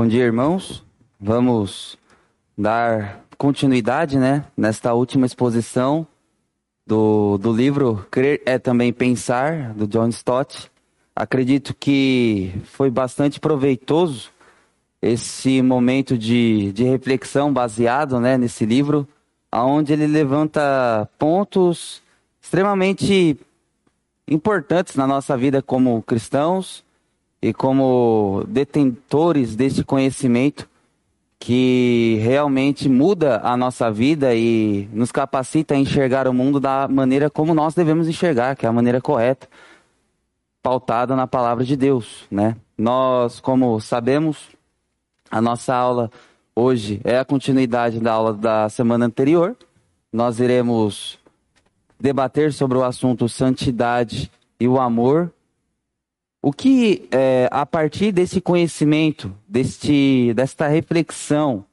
Bom dia, irmãos. Vamos dar continuidade, né, nesta última exposição do, do livro Crer é também pensar, do John Stott. Acredito que foi bastante proveitoso esse momento de, de reflexão baseado né, nesse livro, onde ele levanta pontos extremamente importantes na nossa vida como cristãos e como detentores deste conhecimento que realmente muda a nossa vida e nos capacita a enxergar o mundo da maneira como nós devemos enxergar, que é a maneira correta, pautada na palavra de Deus, né? Nós, como sabemos, a nossa aula hoje é a continuidade da aula da semana anterior. Nós iremos debater sobre o assunto santidade e o amor o que, é, a partir desse conhecimento, deste, desta reflexão,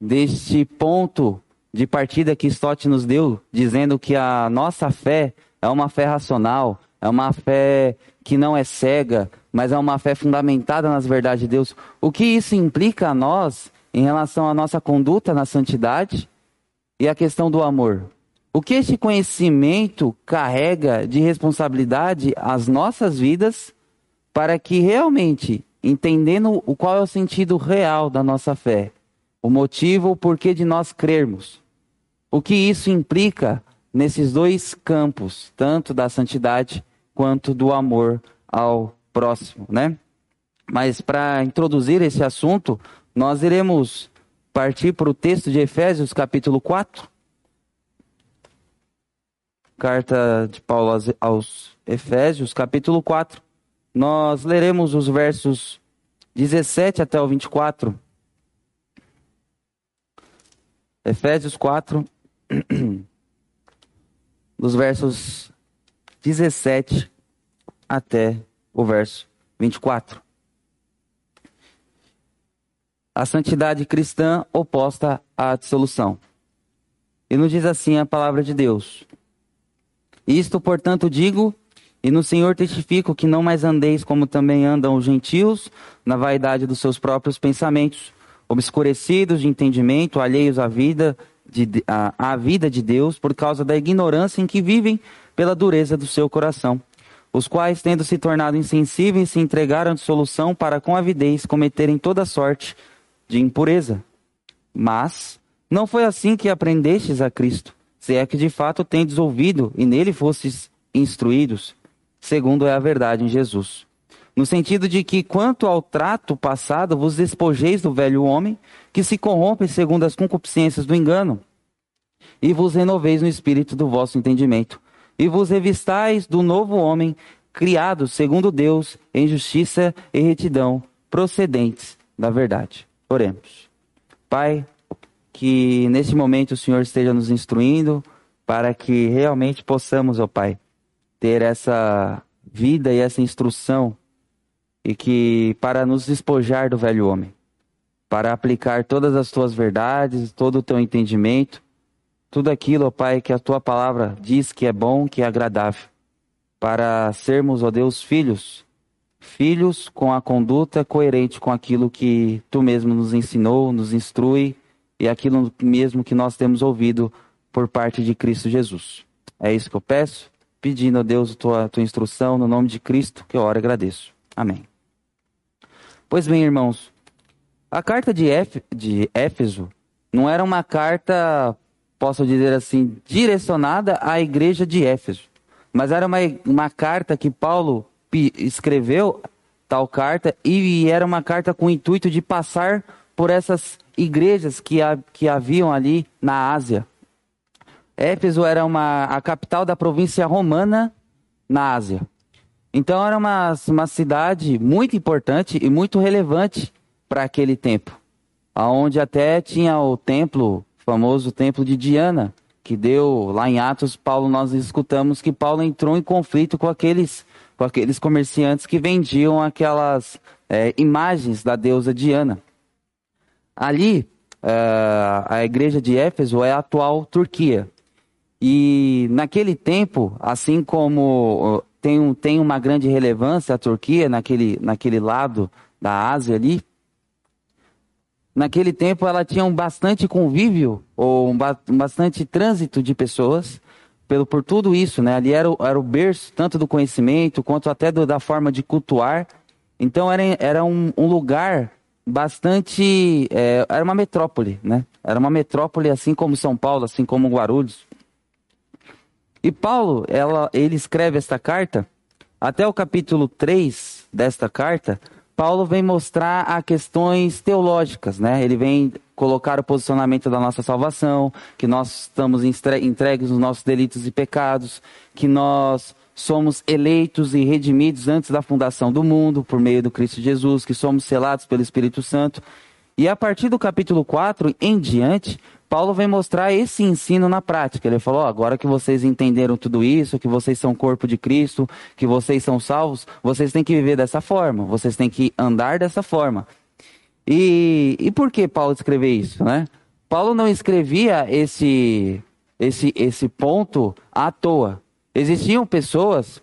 deste ponto de partida que Stott nos deu, dizendo que a nossa fé é uma fé racional, é uma fé que não é cega, mas é uma fé fundamentada nas verdades de Deus. O que isso implica a nós em relação à nossa conduta na santidade e a questão do amor? O que este conhecimento carrega de responsabilidade às nossas vidas para que realmente, entendendo o qual é o sentido real da nossa fé, o motivo, o porquê de nós crermos, o que isso implica nesses dois campos, tanto da santidade quanto do amor ao próximo, né? Mas para introduzir esse assunto, nós iremos partir para o texto de Efésios, capítulo 4. Carta de Paulo aos Efésios, capítulo 4. Nós leremos os versos 17 até o 24. Efésios 4, dos versos 17 até o verso 24. A santidade cristã oposta à dissolução. E nos diz assim a palavra de Deus. Isto, portanto, digo e no Senhor testifico que não mais andeis como também andam os gentios, na vaidade dos seus próprios pensamentos, obscurecidos de entendimento, alheios à vida de, à, à vida de Deus, por causa da ignorância em que vivem pela dureza do seu coração, os quais, tendo se tornado insensíveis, se entregaram à dissolução para com avidez cometerem toda sorte de impureza. Mas não foi assim que aprendestes a Cristo, se é que de fato tendes ouvido e nele fostes instruídos segundo é a verdade em Jesus. No sentido de que, quanto ao trato passado, vos despojeis do velho homem, que se corrompe segundo as concupiscências do engano, e vos renoveis no espírito do vosso entendimento, e vos revistais do novo homem, criado segundo Deus, em justiça e retidão, procedentes da verdade. Oremos. Pai, que nesse momento o Senhor esteja nos instruindo, para que realmente possamos, ó Pai, ter essa vida e essa instrução e que para nos despojar do velho homem, para aplicar todas as tuas verdades, todo o teu entendimento, tudo aquilo, ó Pai, que a tua palavra diz que é bom, que é agradável, para sermos, ó Deus, filhos, filhos com a conduta coerente com aquilo que tu mesmo nos ensinou, nos instrui e aquilo mesmo que nós temos ouvido por parte de Cristo Jesus. É isso que eu peço pedindo a Deus a tua, a tua instrução, no nome de Cristo, que eu oro e agradeço. Amém. Pois bem, irmãos, a carta de, de Éfeso não era uma carta, posso dizer assim, direcionada à igreja de Éfeso, mas era uma, uma carta que Paulo escreveu, tal carta, e era uma carta com o intuito de passar por essas igrejas que, que haviam ali na Ásia. Éfeso era uma, a capital da província romana na Ásia. Então era uma, uma cidade muito importante e muito relevante para aquele tempo. Onde até tinha o templo, famoso templo de Diana, que deu lá em Atos, Paulo, nós escutamos que Paulo entrou em conflito com aqueles, com aqueles comerciantes que vendiam aquelas é, imagens da deusa Diana. Ali, uh, a igreja de Éfeso é a atual Turquia. E naquele tempo, assim como tem, tem uma grande relevância a Turquia naquele, naquele lado da Ásia ali, naquele tempo ela tinha um bastante convívio ou um, ba um bastante trânsito de pessoas pelo por tudo isso, né? Ali era o, era o berço tanto do conhecimento quanto até do, da forma de cultuar. Então era, era um, um lugar bastante é, era uma metrópole, né? Era uma metrópole assim como São Paulo, assim como Guarulhos. E Paulo, ela, ele escreve esta carta até o capítulo 3 desta carta, Paulo vem mostrar a questões teológicas, né? Ele vem colocar o posicionamento da nossa salvação, que nós estamos entregues nos nossos delitos e pecados, que nós somos eleitos e redimidos antes da fundação do mundo por meio do Cristo Jesus, que somos selados pelo Espírito Santo. E a partir do capítulo 4 em diante, Paulo vem mostrar esse ensino na prática. Ele falou: oh, agora que vocês entenderam tudo isso, que vocês são corpo de Cristo, que vocês são salvos, vocês têm que viver dessa forma, vocês têm que andar dessa forma. E, e por que Paulo escreveu isso, né? Paulo não escrevia esse, esse, esse ponto à toa. Existiam pessoas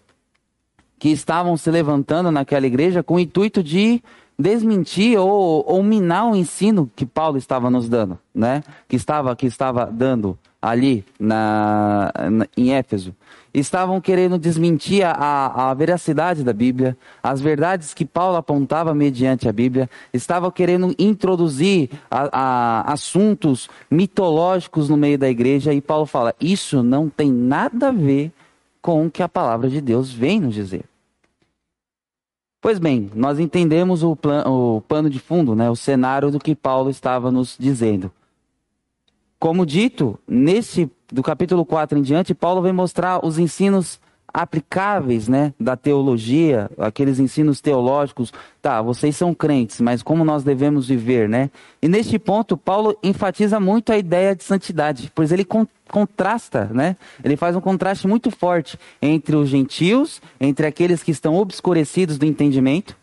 que estavam se levantando naquela igreja com o intuito de desmentir ou, ou minar o ensino que Paulo estava nos dando, né? Que estava, que estava dando ali na, na, em Éfeso. Estavam querendo desmentir a, a veracidade da Bíblia, as verdades que Paulo apontava mediante a Bíblia, estavam querendo introduzir a, a, assuntos mitológicos no meio da igreja, e Paulo fala: isso não tem nada a ver com o que a palavra de Deus vem nos dizer. Pois bem, nós entendemos o, plan, o pano de fundo, né, o cenário do que Paulo estava nos dizendo. Como dito, nesse do capítulo 4 em diante, Paulo vem mostrar os ensinos aplicáveis, né, da teologia, aqueles ensinos teológicos. Tá, vocês são crentes, mas como nós devemos viver, né? E neste ponto, Paulo enfatiza muito a ideia de santidade, pois ele con contrasta, né? Ele faz um contraste muito forte entre os gentios, entre aqueles que estão obscurecidos do entendimento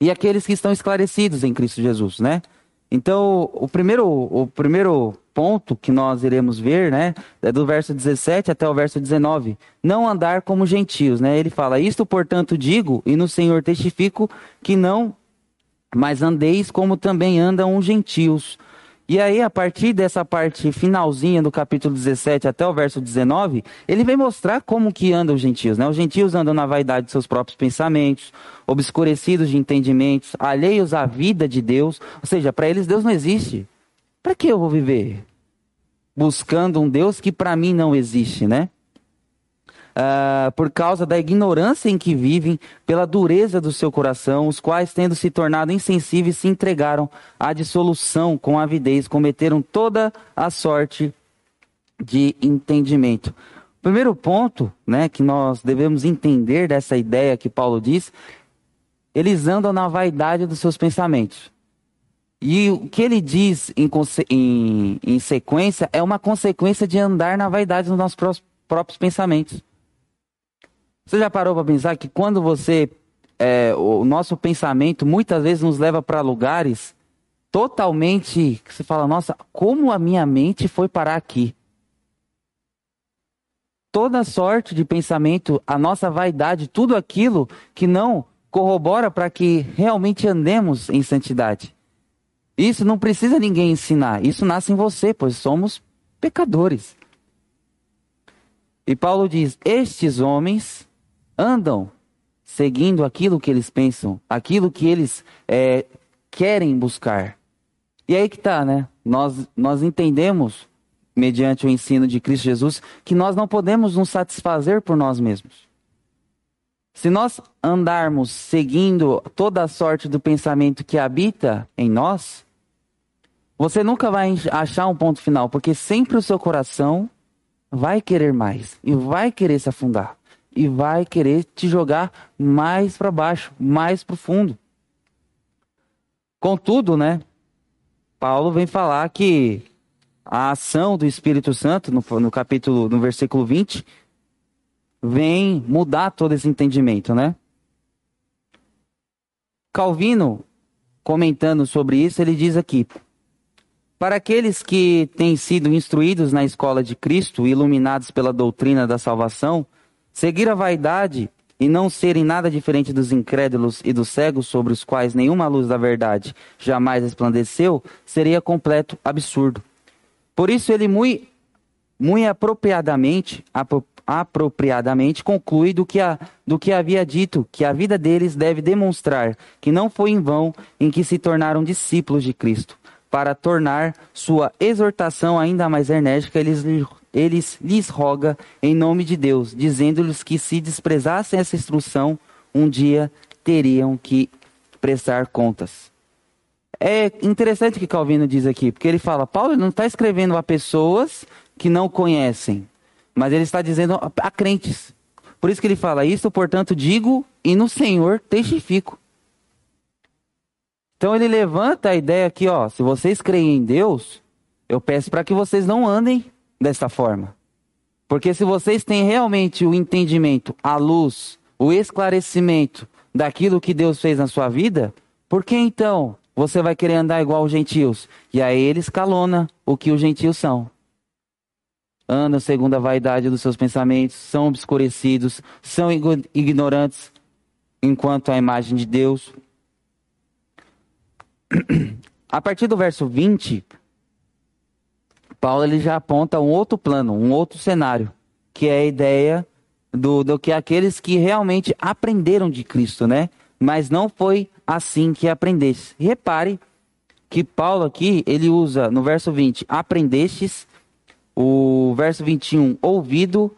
e aqueles que estão esclarecidos em Cristo Jesus, né? Então, o primeiro, o primeiro ponto que nós iremos ver, né, é do verso 17 até o verso 19. Não andar como gentios, né? Ele fala: "Isto, portanto, digo e no Senhor testifico que não mas andeis como também andam os gentios, e aí, a partir dessa parte finalzinha do capítulo 17 até o verso 19, ele vem mostrar como que andam os gentios. Né? Os gentios andam na vaidade de seus próprios pensamentos, obscurecidos de entendimentos, alheios à vida de Deus. Ou seja, para eles Deus não existe. Para que eu vou viver? Buscando um Deus que para mim não existe, né? uh, por causa da ignorância em que vivem, pela dureza do seu coração, os quais, tendo se tornado insensíveis, se entregaram à dissolução com avidez, cometeram toda a sorte de entendimento. O primeiro ponto né, que nós devemos entender dessa ideia que Paulo diz, eles andam na vaidade dos seus pensamentos. E o que ele diz em, em, em, sequência é uma consequência de andar na vaidade dos nossos próprios pensamentos. Você já parou para pensar que quando você. É, o nosso pensamento muitas vezes nos leva para lugares totalmente. que você fala, nossa, como a minha mente foi parar aqui? Toda sorte de pensamento, a nossa vaidade, tudo aquilo que não corrobora para que realmente andemos em santidade. Isso não precisa ninguém ensinar, isso nasce em você, pois somos pecadores. E Paulo diz: Estes homens andam seguindo aquilo que eles pensam, aquilo que eles é, querem buscar. E aí que tá, né? Nós, nós entendemos, mediante o ensino de Cristo Jesus, que nós não podemos nos satisfazer por nós mesmos. Se nós andarmos seguindo toda a sorte do pensamento que habita em nós, você nunca vai achar um ponto final, porque sempre o seu coração vai querer mais e vai querer se afundar e vai querer te jogar mais para baixo, mais profundo. Contudo, né? Paulo vem falar que a ação do Espírito Santo, no, no capítulo, no versículo 20, vem mudar todo esse entendimento, né? Calvino, comentando sobre isso, ele diz aqui: Para aqueles que têm sido instruídos na escola de Cristo, iluminados pela doutrina da salvação, Seguir a vaidade e não serem nada diferente dos incrédulos e dos cegos sobre os quais nenhuma luz da verdade jamais resplandeceu, seria completo absurdo. Por isso ele muito, muito apropriadamente, apro, apropriadamente conclui do que, a, do que havia dito, que a vida deles deve demonstrar que não foi em vão em que se tornaram discípulos de Cristo. Para tornar sua exortação ainda mais enérgica, eles eles lhes roga em nome de Deus, dizendo-lhes que se desprezassem essa instrução, um dia teriam que prestar contas. É interessante o que Calvino diz aqui, porque ele fala, Paulo não está escrevendo a pessoas que não conhecem, mas ele está dizendo a crentes. Por isso que ele fala, isso, portanto, digo e no Senhor testifico. Então ele levanta a ideia aqui, ó, se vocês creem em Deus, eu peço para que vocês não andem dessa forma. Porque se vocês têm realmente o entendimento, a luz, o esclarecimento daquilo que Deus fez na sua vida, por que então você vai querer andar igual os gentios? E aí ele escalona o que os gentios são. Andam segundo a vaidade dos seus pensamentos, são obscurecidos, são ignorantes enquanto a imagem de Deus. A partir do verso 20, Paulo ele já aponta um outro plano, um outro cenário, que é a ideia do, do que aqueles que realmente aprenderam de Cristo, né? Mas não foi assim que aprendesse. Repare que Paulo aqui, ele usa no verso 20, aprendestes, o verso 21, ouvido,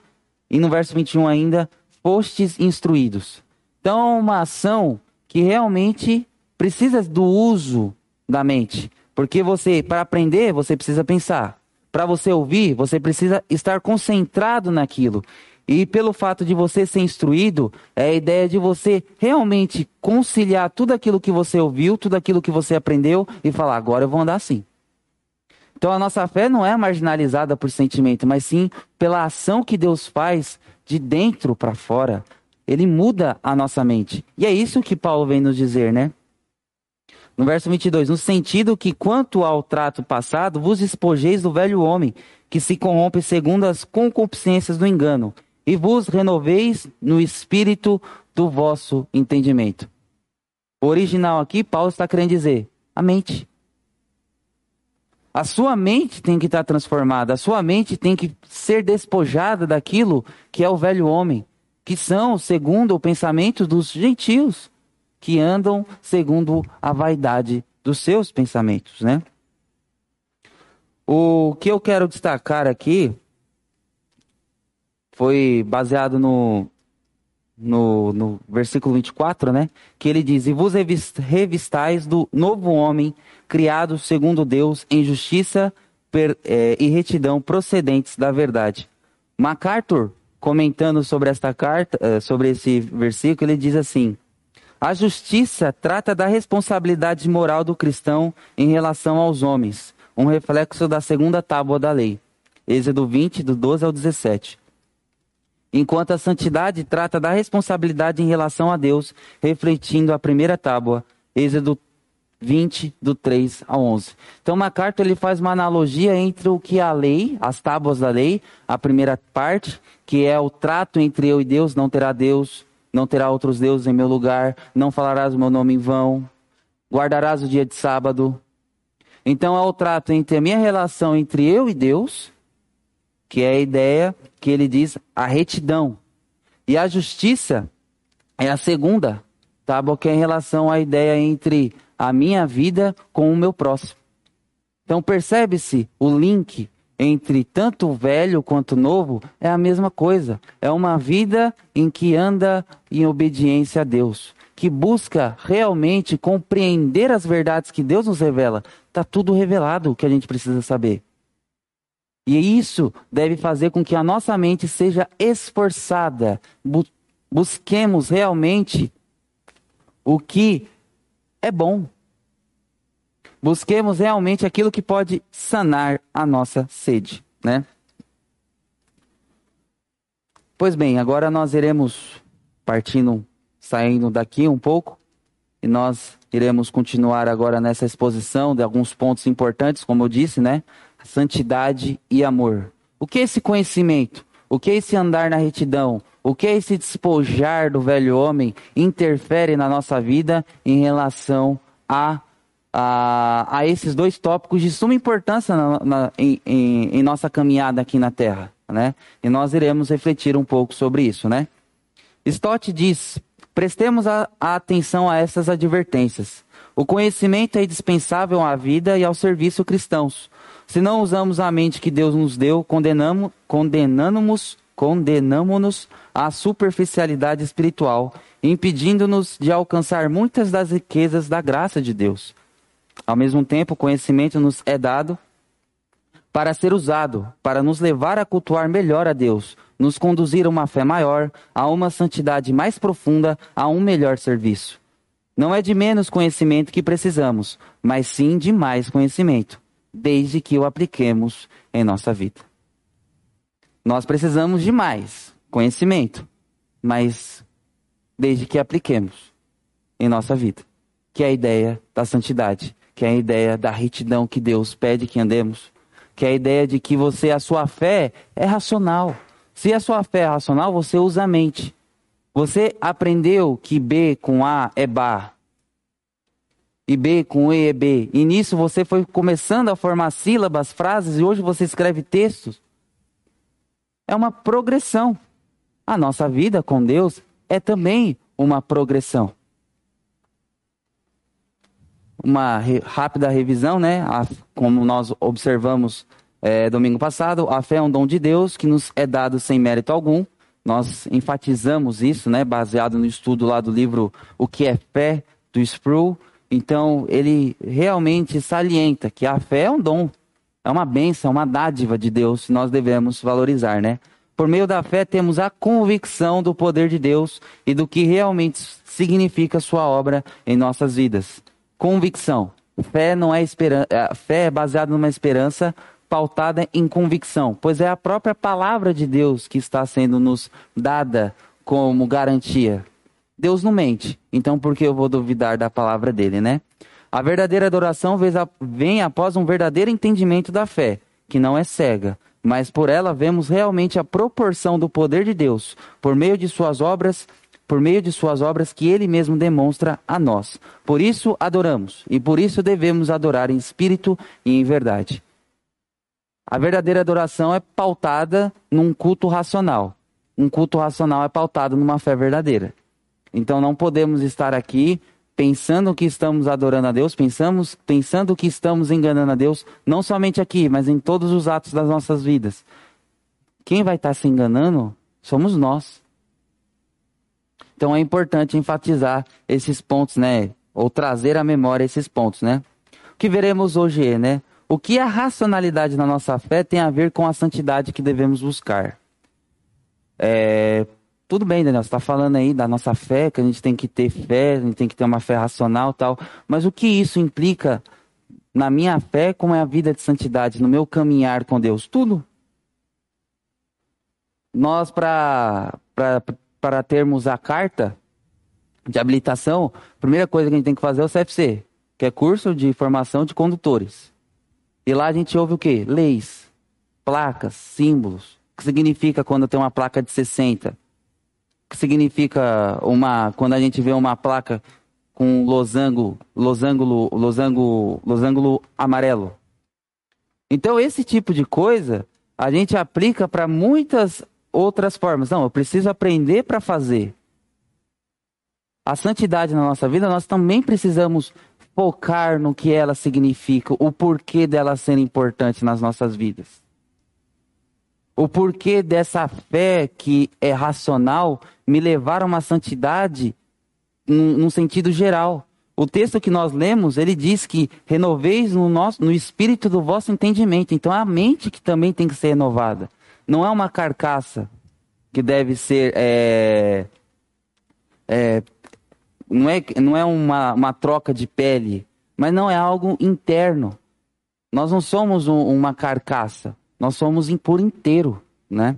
e no verso 21 ainda, fostes instruídos. Então, é uma ação que realmente precisa do uso da mente. Porque você, para aprender, você precisa pensar. Para você ouvir, você precisa estar concentrado naquilo. E pelo fato de você ser instruído, é a ideia de você realmente conciliar tudo aquilo que você ouviu, tudo aquilo que você aprendeu e falar: agora eu vou andar assim. Então a nossa fé não é marginalizada por sentimento, mas sim pela ação que Deus faz de dentro para fora. Ele muda a nossa mente. E é isso que Paulo vem nos dizer, né? No verso 22, no sentido que, quanto ao trato passado, vos espojeis do velho homem, que se corrompe segundo as concupiscências do engano, e vos renoveis no espírito do vosso entendimento. O original aqui, Paulo está querendo dizer a mente. A sua mente tem que estar transformada, a sua mente tem que ser despojada daquilo que é o velho homem, que são, segundo o pensamento dos gentios que andam segundo a vaidade dos seus pensamentos, né? O que eu quero destacar aqui foi baseado no, no, no versículo 24, né? Que ele diz: E vos revistais do novo homem, criado segundo Deus, em justiça per, é, e retidão procedentes da verdade. MacArthur, comentando sobre esta carta, é, sobre esse versículo, ele diz assim: a justiça trata da responsabilidade moral do cristão em relação aos homens, um reflexo da segunda tábua da lei. Êxodo 20, do 12 ao 17. Enquanto a santidade trata da responsabilidade em relação a Deus, refletindo a primeira tábua, Êxodo 20, do 3 ao 11. Então, MacArthur ele faz uma analogia entre o que a lei, as tábuas da lei, a primeira parte, que é o trato entre eu e Deus, não terá Deus, não terá outros deuses em meu lugar, não falarás o meu nome em vão, guardarás o dia de sábado. Então é o trato entre a minha relação entre eu e Deus, que é a ideia que ele diz a retidão. E a justiça é a segunda tábua, que é em relação à ideia entre a minha vida com o meu próximo. Então percebe-se o link entre tanto velho quanto novo é a mesma coisa. É uma vida em que anda em obediência a Deus, que busca realmente compreender as verdades que Deus nos revela. Está tudo revelado o que a gente precisa saber. E isso deve fazer com que a nossa mente seja esforçada. busquemos realmente o que é bom, Busquemos realmente aquilo que pode sanar a nossa sede, né? Pois bem, agora nós iremos partindo, saindo daqui um pouco, e nós iremos continuar agora nessa exposição de alguns pontos importantes, como eu disse, né? Santidade e amor. O que é esse conhecimento? O que é esse andar na retidão? O que é esse despojar do velho homem interfere na nossa vida em relação a, a, a esses dois tópicos de suma importância na, na, em, em, em nossa caminhada aqui na Terra, né? E nós iremos refletir um pouco sobre isso, né? Stott diz: prestemos a, a atenção a essas advertências. O conhecimento é indispensável à vida e ao serviço cristãos. Se não usamos a mente que Deus nos deu, condenamos, condenamos, condenamos-nos à superficialidade espiritual, impedindo-nos de alcançar muitas das riquezas da graça de Deus. Ao mesmo tempo, o conhecimento nos é dado para ser usado, para nos levar a cultuar melhor a Deus, nos conduzir a uma fé maior, a uma santidade mais profunda, a um melhor serviço. Não é de menos conhecimento que precisamos, mas sim de mais conhecimento, desde que o apliquemos em nossa vida. Nós precisamos de mais conhecimento, mas desde que apliquemos em nossa vida, que é a ideia da santidade, que é a ideia da retidão que Deus pede que andemos, que é a ideia de que você a sua fé é racional. Se a sua fé é racional, você usa a mente. Você aprendeu que B com A é bar. E B com E é B. E nisso você foi começando a formar sílabas, frases, e hoje você escreve textos. É uma progressão. A nossa vida com Deus é também uma progressão. Uma re rápida revisão, né? A, como nós observamos é, domingo passado, a fé é um dom de Deus que nos é dado sem mérito algum. Nós enfatizamos isso, né, baseado no estudo lá do livro O que é fé, do Sproul. Então, ele realmente salienta que a fé é um dom, é uma bênção, é uma dádiva de Deus, nós devemos valorizar, né? Por meio da fé, temos a convicção do poder de Deus e do que realmente significa sua obra em nossas vidas. Convicção. Fé não é esperança, fé é baseada numa esperança pautada em convicção, pois é a própria palavra de Deus que está sendo nos dada como garantia. Deus não mente, então por que eu vou duvidar da palavra dele, né? A verdadeira adoração vem após um verdadeiro entendimento da fé, que não é cega, mas por ela vemos realmente a proporção do poder de Deus, por meio de suas obras, por meio de suas obras que ele mesmo demonstra a nós. Por isso adoramos, e por isso devemos adorar em espírito e em verdade. A verdadeira adoração é pautada num culto racional. Um culto racional é pautado numa fé verdadeira. Então não podemos estar aqui pensando que estamos adorando a Deus, pensamos, pensando que estamos enganando a Deus, não somente aqui, mas em todos os atos das nossas vidas. Quem vai estar se enganando somos nós. Então é importante enfatizar esses pontos, né? Ou trazer à memória esses pontos, né? O que veremos hoje é, né? O que a racionalidade na nossa fé tem a ver com a santidade que devemos buscar? É, tudo bem, Daniel, você está falando aí da nossa fé, que a gente tem que ter fé, a gente tem que ter uma fé racional tal. Mas o que isso implica na minha fé, como é a vida de santidade, no meu caminhar com Deus? Tudo. Nós, para termos a carta de habilitação, a primeira coisa que a gente tem que fazer é o CFC, que é curso de formação de condutores. E lá a gente ouve o quê? Leis, placas, símbolos. O que significa quando tem uma placa de 60? Que significa uma quando a gente vê uma placa com losango, losango, losango, losango amarelo? Então esse tipo de coisa a gente aplica para muitas outras formas. Não, eu preciso aprender para fazer. A santidade na nossa vida, nós também precisamos focar no que ela significa, o porquê dela ser importante nas nossas vidas. O porquê dessa fé que é racional me levar a uma santidade num, num sentido geral. O texto que nós lemos, ele diz que renoveis no, nosso, no espírito do vosso entendimento. Então é a mente que também tem que ser renovada. Não é uma carcaça que deve ser é, é, não é, não é uma, uma troca de pele, mas não é algo interno. Nós não somos um, uma carcaça, nós somos por inteiro, né?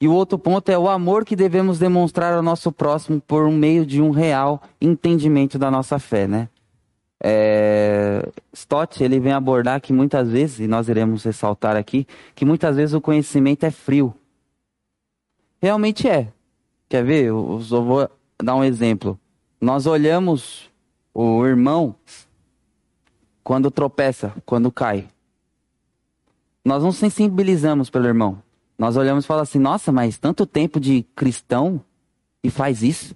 E o outro ponto é o amor que devemos demonstrar ao nosso próximo por meio de um real entendimento da nossa fé, né? É, Stott ele vem abordar que muitas vezes, e nós iremos ressaltar aqui, que muitas vezes o conhecimento é frio. realmente é. Quer ver? Eu só vou dar um exemplo. Nós olhamos o irmão quando tropeça, quando cai. Nós não sensibilizamos pelo irmão. Nós olhamos e falamos assim: nossa, mas tanto tempo de cristão e faz isso?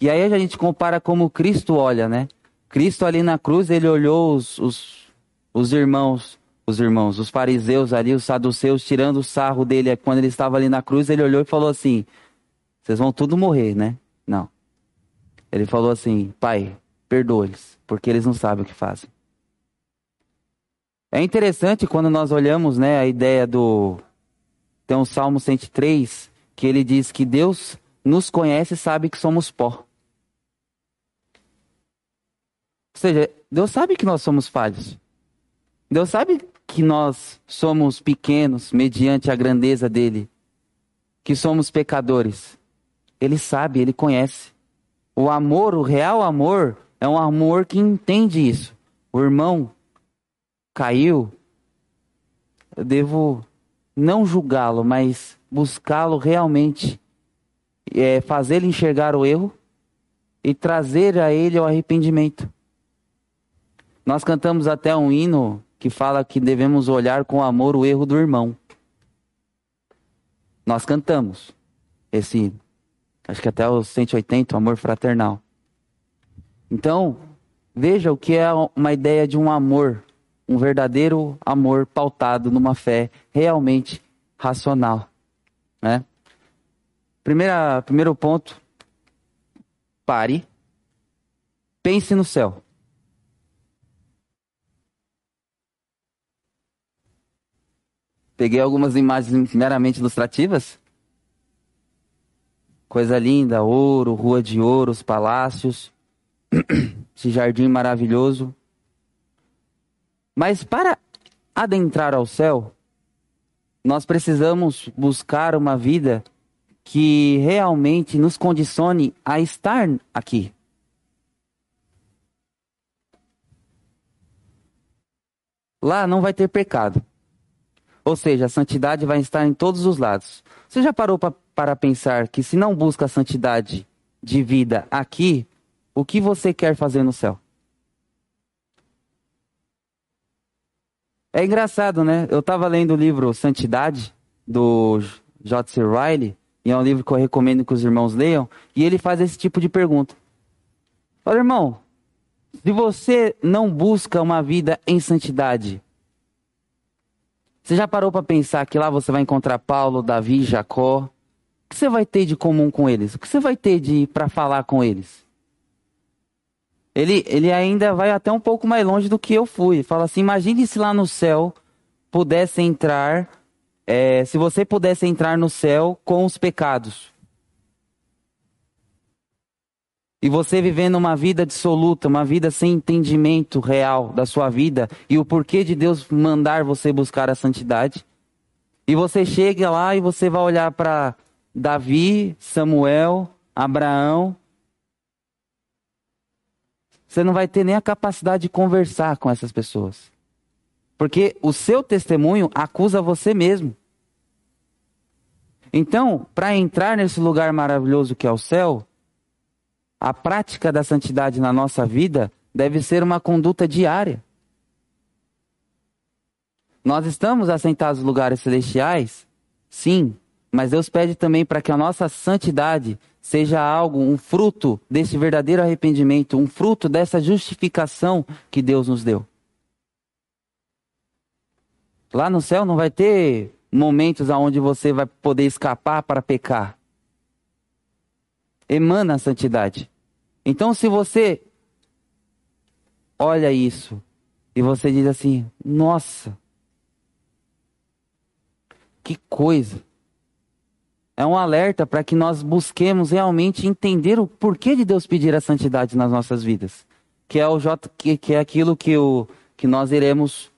E aí a gente compara como Cristo olha, né? Cristo ali na cruz, ele olhou os, os, os irmãos, os irmãos, os fariseus ali, os saduceus, tirando o sarro dele quando ele estava ali na cruz, ele olhou e falou assim: vocês vão tudo morrer, né? Não. Ele falou assim: Pai, perdoa-eles, porque eles não sabem o que fazem. É interessante quando nós olhamos né, a ideia do. Tem um Salmo 103 que ele diz que Deus nos conhece e sabe que somos pó. Ou seja, Deus sabe que nós somos falhos. Deus sabe que nós somos pequenos mediante a grandeza dele, que somos pecadores. Ele sabe, ele conhece. O amor, o real amor, é um amor que entende isso. O irmão caiu, eu devo não julgá-lo, mas buscá-lo realmente, é, fazer ele enxergar o erro e trazer a ele o arrependimento. Nós cantamos até um hino que fala que devemos olhar com amor o erro do irmão. Nós cantamos esse hino. Acho que até os 180, o amor fraternal. Então, veja o que é uma ideia de um amor, um verdadeiro amor pautado numa fé realmente racional. Né? Primeira, primeiro ponto, pare, pense no céu. Peguei algumas imagens meramente ilustrativas. Coisa linda, ouro, rua de ouro, os palácios, esse jardim maravilhoso. Mas para adentrar ao céu, nós precisamos buscar uma vida que realmente nos condicione a estar aqui. Lá não vai ter pecado. Ou seja, a santidade vai estar em todos os lados. Você já parou pra, para pensar que se não busca a santidade de vida aqui, o que você quer fazer no céu? É engraçado, né? Eu estava lendo o livro Santidade, do J.C. Riley, e é um livro que eu recomendo que os irmãos leiam, e ele faz esse tipo de pergunta. Olha, irmão, se você não busca uma vida em santidade, você já parou para pensar que lá você vai encontrar Paulo, Davi, Jacó? O que você vai ter de comum com eles? O que você vai ter de para falar com eles? Ele, ele ainda vai até um pouco mais longe do que eu fui. Fala assim: imagine se lá no céu pudesse entrar, é, se você pudesse entrar no céu com os pecados. E você vivendo uma vida dissoluta, uma vida sem entendimento real da sua vida e o porquê de Deus mandar você buscar a santidade. E você chega lá e você vai olhar para Davi, Samuel, Abraão. Você não vai ter nem a capacidade de conversar com essas pessoas. Porque o seu testemunho acusa você mesmo. Então, para entrar nesse lugar maravilhoso que é o céu, a prática da santidade na nossa vida deve ser uma conduta diária. Nós estamos assentados nos lugares celestiais? Sim, mas Deus pede também para que a nossa santidade seja algo, um fruto desse verdadeiro arrependimento, um fruto dessa justificação que Deus nos deu. Lá no céu não vai ter momentos onde você vai poder escapar para pecar emana a santidade. Então, se você olha isso e você diz assim: nossa, que coisa. É um alerta para que nós busquemos realmente entender o porquê de Deus pedir a santidade nas nossas vidas. Que é, o J, que, que é aquilo que, o, que nós iremos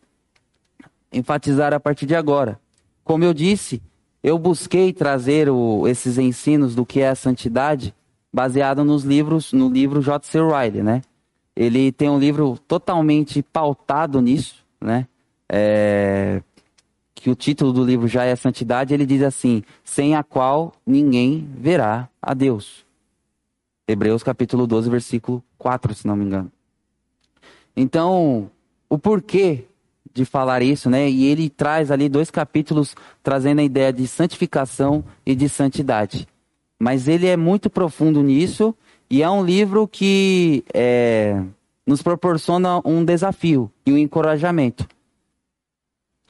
enfatizar a partir de agora. Como eu disse, eu busquei trazer o, esses ensinos do que é a santidade baseado nos livros, no livro J.C. Riley, né? Ele tem um livro totalmente pautado nisso, né? É, que o título do livro já é Santidade, ele diz assim: sem a qual ninguém verá a Deus. Hebreus capítulo 12, versículo 4, se não me engano. Então, o porquê de falar isso, né? E ele traz ali dois capítulos trazendo a ideia de santificação e de santidade. Mas ele é muito profundo nisso e é um livro que é, nos proporciona um desafio e um encorajamento.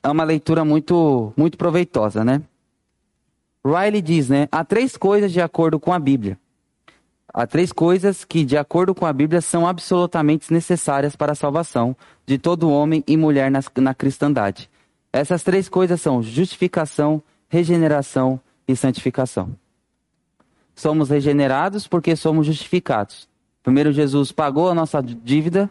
É uma leitura muito, muito proveitosa, né? Riley diz, né? Há três coisas de acordo com a Bíblia. Há três coisas que, de acordo com a Bíblia, são absolutamente necessárias para a salvação de todo homem e mulher na, na cristandade. Essas três coisas são justificação, regeneração e santificação. Somos regenerados porque somos justificados. Primeiro, Jesus pagou a nossa dívida,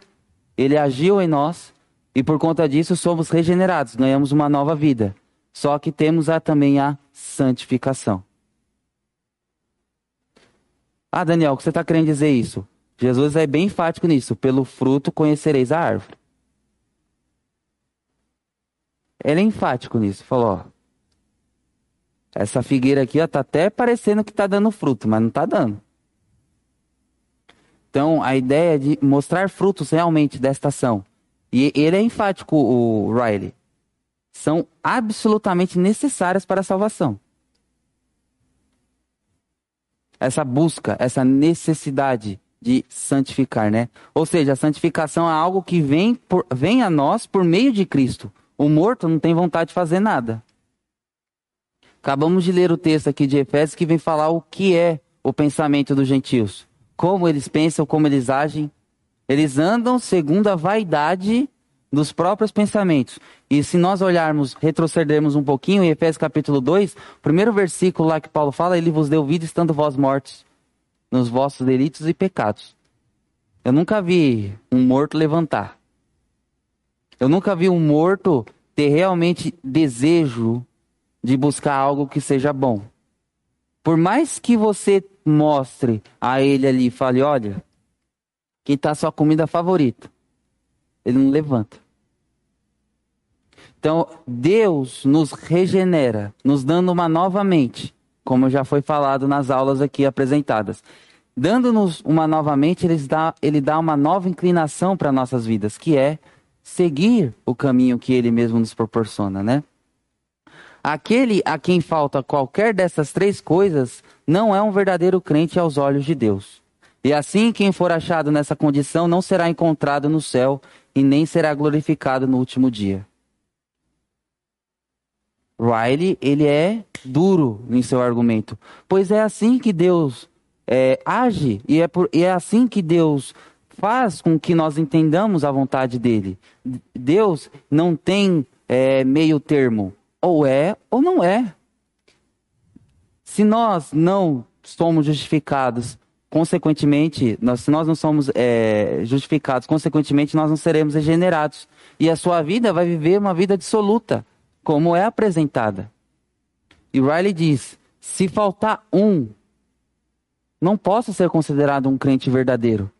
ele agiu em nós e por conta disso somos regenerados, ganhamos uma nova vida. Só que temos a, também a santificação. Ah, Daniel, o que você está querendo dizer isso? Jesus é bem enfático nisso. Pelo fruto conhecereis a árvore. Ele é enfático nisso. Falou, ó, essa figueira aqui está até parecendo que está dando fruto, mas não está dando. Então, a ideia é de mostrar frutos realmente desta ação. E ele é enfático, o Riley. São absolutamente necessárias para a salvação essa busca, essa necessidade de santificar, né? Ou seja, a santificação é algo que vem, por, vem a nós por meio de Cristo. O morto não tem vontade de fazer nada. Acabamos de ler o texto aqui de Efésios que vem falar o que é o pensamento dos gentios. Como eles pensam, como eles agem. Eles andam segundo a vaidade dos próprios pensamentos. E se nós olharmos, retrocedermos um pouquinho em Efésios capítulo 2, o primeiro versículo lá que Paulo fala, ele vos deu vida estando vós mortos nos vossos delitos e pecados. Eu nunca vi um morto levantar. Eu nunca vi um morto ter realmente desejo de buscar algo que seja bom. Por mais que você mostre a ele ali e fale, olha, que está sua comida favorita ele não levanta. Então, Deus nos regenera, nos dando uma nova mente, como já foi falado nas aulas aqui apresentadas. Dando-nos uma nova mente, ele dá, ele dá uma nova inclinação para nossas vidas, que é seguir o caminho que ele mesmo nos proporciona, né? Aquele a quem falta qualquer dessas três coisas não é um verdadeiro crente aos olhos de Deus. E assim, quem for achado nessa condição não será encontrado no céu e nem será glorificado no último dia. Riley, ele é duro em seu argumento, pois é assim que Deus é, age e é, por, e é assim que Deus faz com que nós entendamos a vontade dele. Deus não tem é, meio termo, ou é ou não é. Se nós não somos justificados consequentemente, nós, se nós não somos é, justificados, consequentemente nós não seremos regenerados. E a sua vida vai viver uma vida dissoluta, como é apresentada. E Riley diz: se faltar um, não posso ser considerado um crente verdadeiro.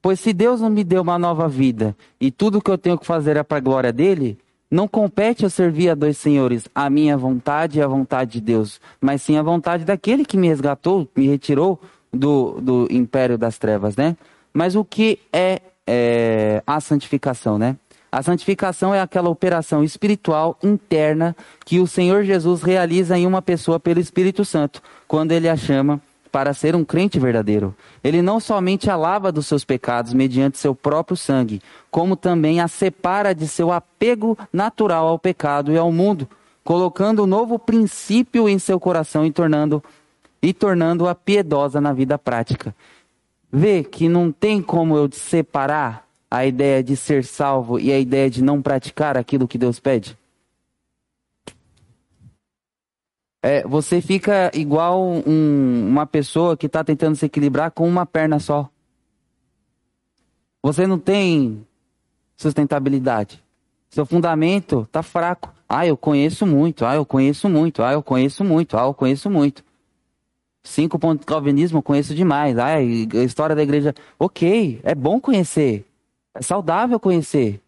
Pois se Deus não me deu uma nova vida e tudo que eu tenho que fazer é para a glória dele, não compete eu servir a dois senhores, a minha vontade e a vontade de Deus, mas sim a vontade daquele que me resgatou, me retirou do, do império das trevas, né? Mas o que é, é a santificação, né? A santificação é aquela operação espiritual interna que o Senhor Jesus realiza em uma pessoa pelo Espírito Santo, quando ele a chama para ser um crente verdadeiro. Ele não somente a lava dos seus pecados mediante seu próprio sangue, como também a separa de seu apego natural ao pecado e ao mundo, colocando um novo princípio em seu coração e tornando e tornando-a piedosa na vida prática. Vê que não tem como eu separar a ideia de ser salvo e a ideia de não praticar aquilo que Deus pede? É, você fica igual um, uma pessoa que está tentando se equilibrar com uma perna só. Você não tem sustentabilidade. Seu fundamento está fraco. Ah, eu conheço muito. Ah, eu conheço muito. Ah, eu conheço muito. Ah, eu conheço muito. Cinco pontos do calvinismo conheço demais. Ah, a história da igreja. Ok, é bom conhecer. É saudável conhecer.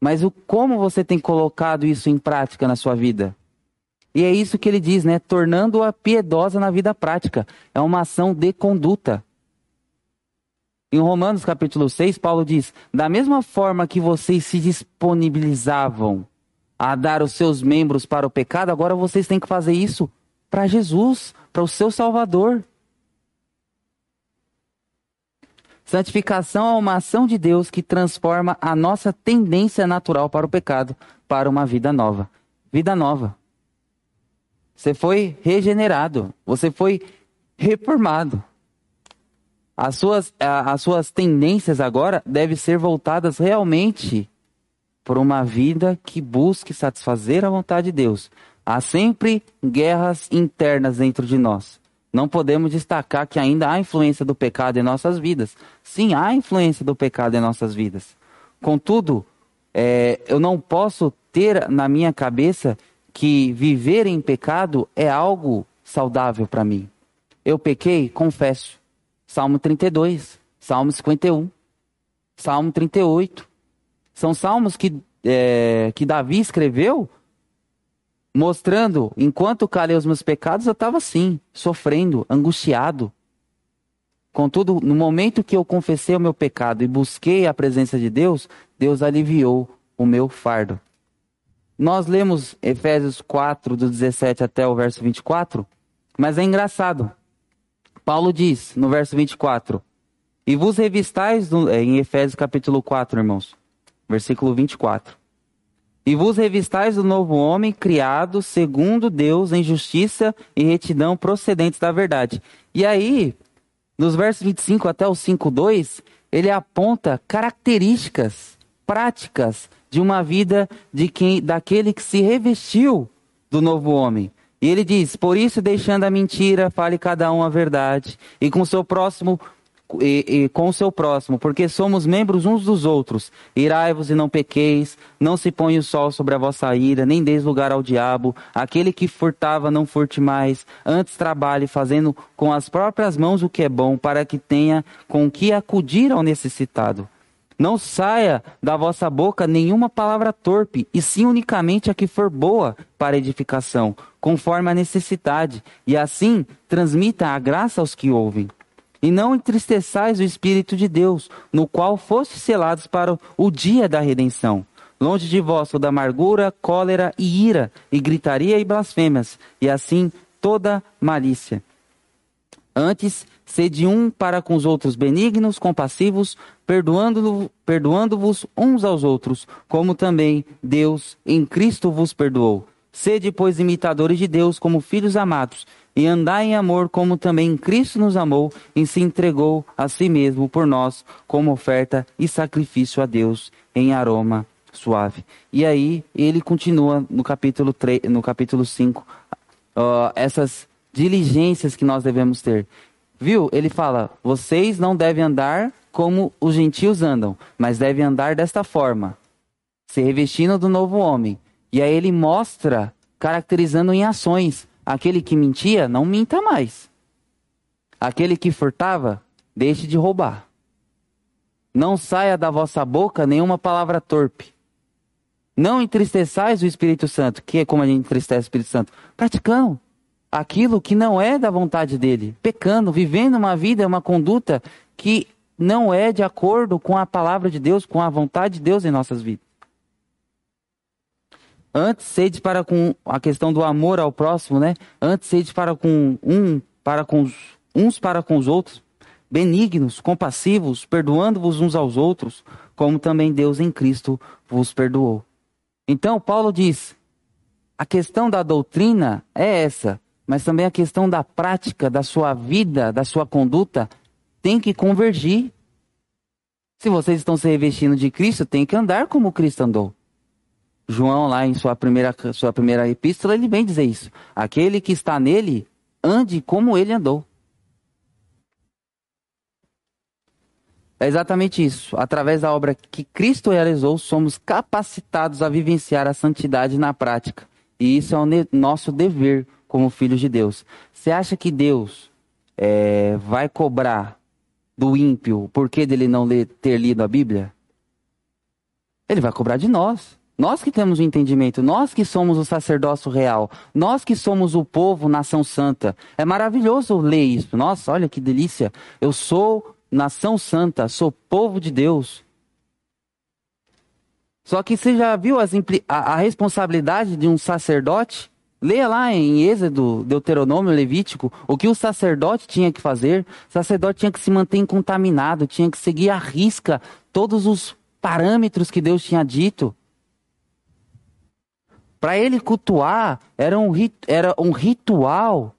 Mas o como você tem colocado isso em prática na sua vida? E é isso que ele diz, né? Tornando-a piedosa na vida prática. É uma ação de conduta. Em Romanos capítulo 6, Paulo diz: Da mesma forma que vocês se disponibilizavam a dar os seus membros para o pecado, agora vocês têm que fazer isso para Jesus, para o seu Salvador. Santificação é uma ação de Deus que transforma a nossa tendência natural para o pecado para uma vida nova. Vida nova. Você foi regenerado, você foi reformado. As suas, as suas tendências agora devem ser voltadas realmente por uma vida que busque satisfazer a vontade de Deus. Há sempre guerras internas dentro de nós. Não podemos destacar que ainda há influência do pecado em nossas vidas. Sim, há influência do pecado em nossas vidas. Contudo, é, eu não posso ter na minha cabeça que viver em pecado é algo saudável para mim. Eu pequei, confesso. Salmo 32, Salmo 51, Salmo 38. São salmos que, é, que Davi escreveu mostrando, enquanto calei os meus pecados, eu estava assim, sofrendo, angustiado. Contudo, no momento que eu confessei o meu pecado e busquei a presença de Deus, Deus aliviou o meu fardo. Nós lemos Efésios 4, do 17 até o verso 24, mas é engraçado. Paulo diz no verso 24: E vos revistais, no, é, em Efésios capítulo 4, irmãos, versículo 24. E vos revistais do novo homem, criado segundo Deus em justiça e retidão procedentes da verdade. E aí, nos versos 25 até o 5:2, ele aponta características práticas de uma vida de quem daquele que se revestiu do novo homem. E ele diz: Por isso, deixando a mentira, fale cada um a verdade, e com seu próximo e, e, com o seu próximo, porque somos membros uns dos outros. Irai-vos e não pequeis, não se ponha o sol sobre a vossa ira, nem deis lugar ao diabo. Aquele que furtava, não furte mais. Antes trabalhe, fazendo com as próprias mãos o que é bom, para que tenha com que acudir ao necessitado. Não saia da vossa boca nenhuma palavra torpe, e sim unicamente a que for boa para edificação, conforme a necessidade, e assim transmita a graça aos que ouvem. E não entristeçais o Espírito de Deus, no qual fostes selados para o dia da redenção. Longe de vós toda amargura, cólera e ira, e gritaria e blasfêmias, e assim toda malícia. Antes, sede um para com os outros benignos, compassivos, perdoando-vos perdoando uns aos outros, como também Deus em Cristo vos perdoou. Sede, pois, imitadores de Deus como filhos amados, e andai em amor como também Cristo nos amou e se entregou a si mesmo por nós como oferta e sacrifício a Deus em aroma suave. E aí ele continua no capítulo 3, no capítulo 5, uh, essas diligências que nós devemos ter. Viu? Ele fala: "Vocês não devem andar como os gentios andam, mas devem andar desta forma, se revestindo do novo homem." E aí ele mostra caracterizando em ações Aquele que mentia, não minta mais. Aquele que furtava, deixe de roubar. Não saia da vossa boca nenhuma palavra torpe. Não entristeçais o Espírito Santo, que é como a gente entristece o Espírito Santo, praticando aquilo que não é da vontade dele, pecando, vivendo uma vida, uma conduta que não é de acordo com a palavra de Deus, com a vontade de Deus em nossas vidas. Antes sede para com a questão do amor ao próximo, né? Antes sede para com um, para com os, uns para com os outros, benignos, compassivos, perdoando-vos uns aos outros, como também Deus em Cristo vos perdoou. Então, Paulo diz: a questão da doutrina é essa, mas também a questão da prática, da sua vida, da sua conduta, tem que convergir. Se vocês estão se revestindo de Cristo, tem que andar como Cristo andou. João, lá em sua primeira, sua primeira epístola, ele vem dizer isso. Aquele que está nele, ande como ele andou. É exatamente isso. Através da obra que Cristo realizou, somos capacitados a vivenciar a santidade na prática. E isso é o nosso dever como filhos de Deus. Você acha que Deus é, vai cobrar do ímpio o porquê dele não ter lido a Bíblia? Ele vai cobrar de nós. Nós que temos o entendimento, nós que somos o sacerdócio real, nós que somos o povo, nação santa. É maravilhoso ler isso. Nossa, olha que delícia. Eu sou nação santa, sou povo de Deus. Só que você já viu a, a responsabilidade de um sacerdote? Leia lá em Êxodo, Deuteronômio, Levítico, o que o sacerdote tinha que fazer. O sacerdote tinha que se manter incontaminado, tinha que seguir à risca todos os parâmetros que Deus tinha dito. Para ele cultuar, era um, era um ritual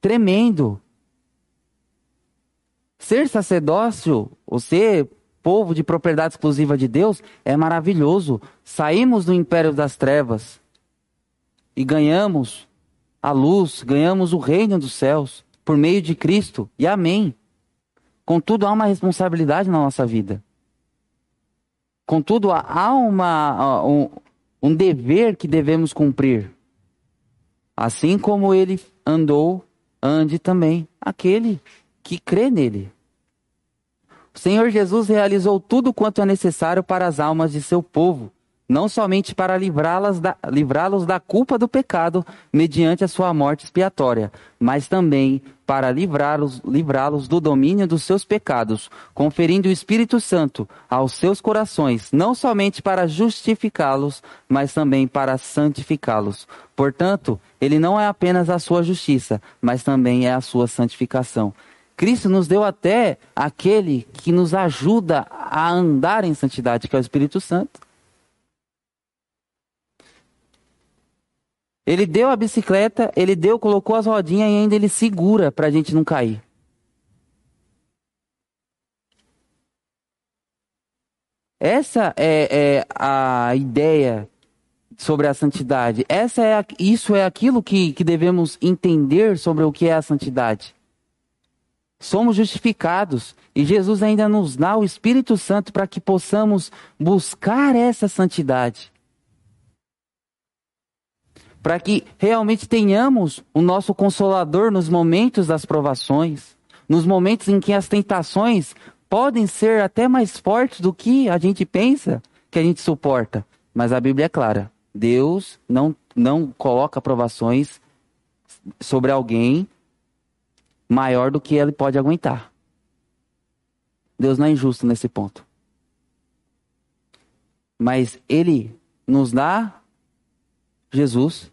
tremendo. Ser sacerdócio, ou ser povo de propriedade exclusiva de Deus, é maravilhoso. Saímos do império das trevas e ganhamos a luz, ganhamos o reino dos céus por meio de Cristo. E amém. Contudo, há uma responsabilidade na nossa vida. Contudo, há uma, um, um dever que devemos cumprir. Assim como ele andou, ande também aquele que crê nele. O Senhor Jesus realizou tudo quanto é necessário para as almas de seu povo, não somente para livrá-los da, livrá da culpa do pecado mediante a sua morte expiatória, mas também para livrá-los livrá do domínio dos seus pecados, conferindo o Espírito Santo aos seus corações, não somente para justificá-los, mas também para santificá-los. Portanto, ele não é apenas a sua justiça, mas também é a sua santificação. Cristo nos deu até aquele que nos ajuda a andar em santidade, que é o Espírito Santo. Ele deu a bicicleta, ele deu, colocou as rodinhas e ainda ele segura para a gente não cair. Essa é, é, a ideia sobre a santidade. Essa é, isso é aquilo que, que devemos entender sobre o que é a santidade. Somos justificados e Jesus ainda nos dá o Espírito Santo para que possamos buscar essa santidade para que realmente tenhamos o nosso consolador nos momentos das provações, nos momentos em que as tentações podem ser até mais fortes do que a gente pensa que a gente suporta. Mas a Bíblia é clara: Deus não, não coloca provações sobre alguém maior do que ele pode aguentar. Deus não é injusto nesse ponto. Mas ele nos dá Jesus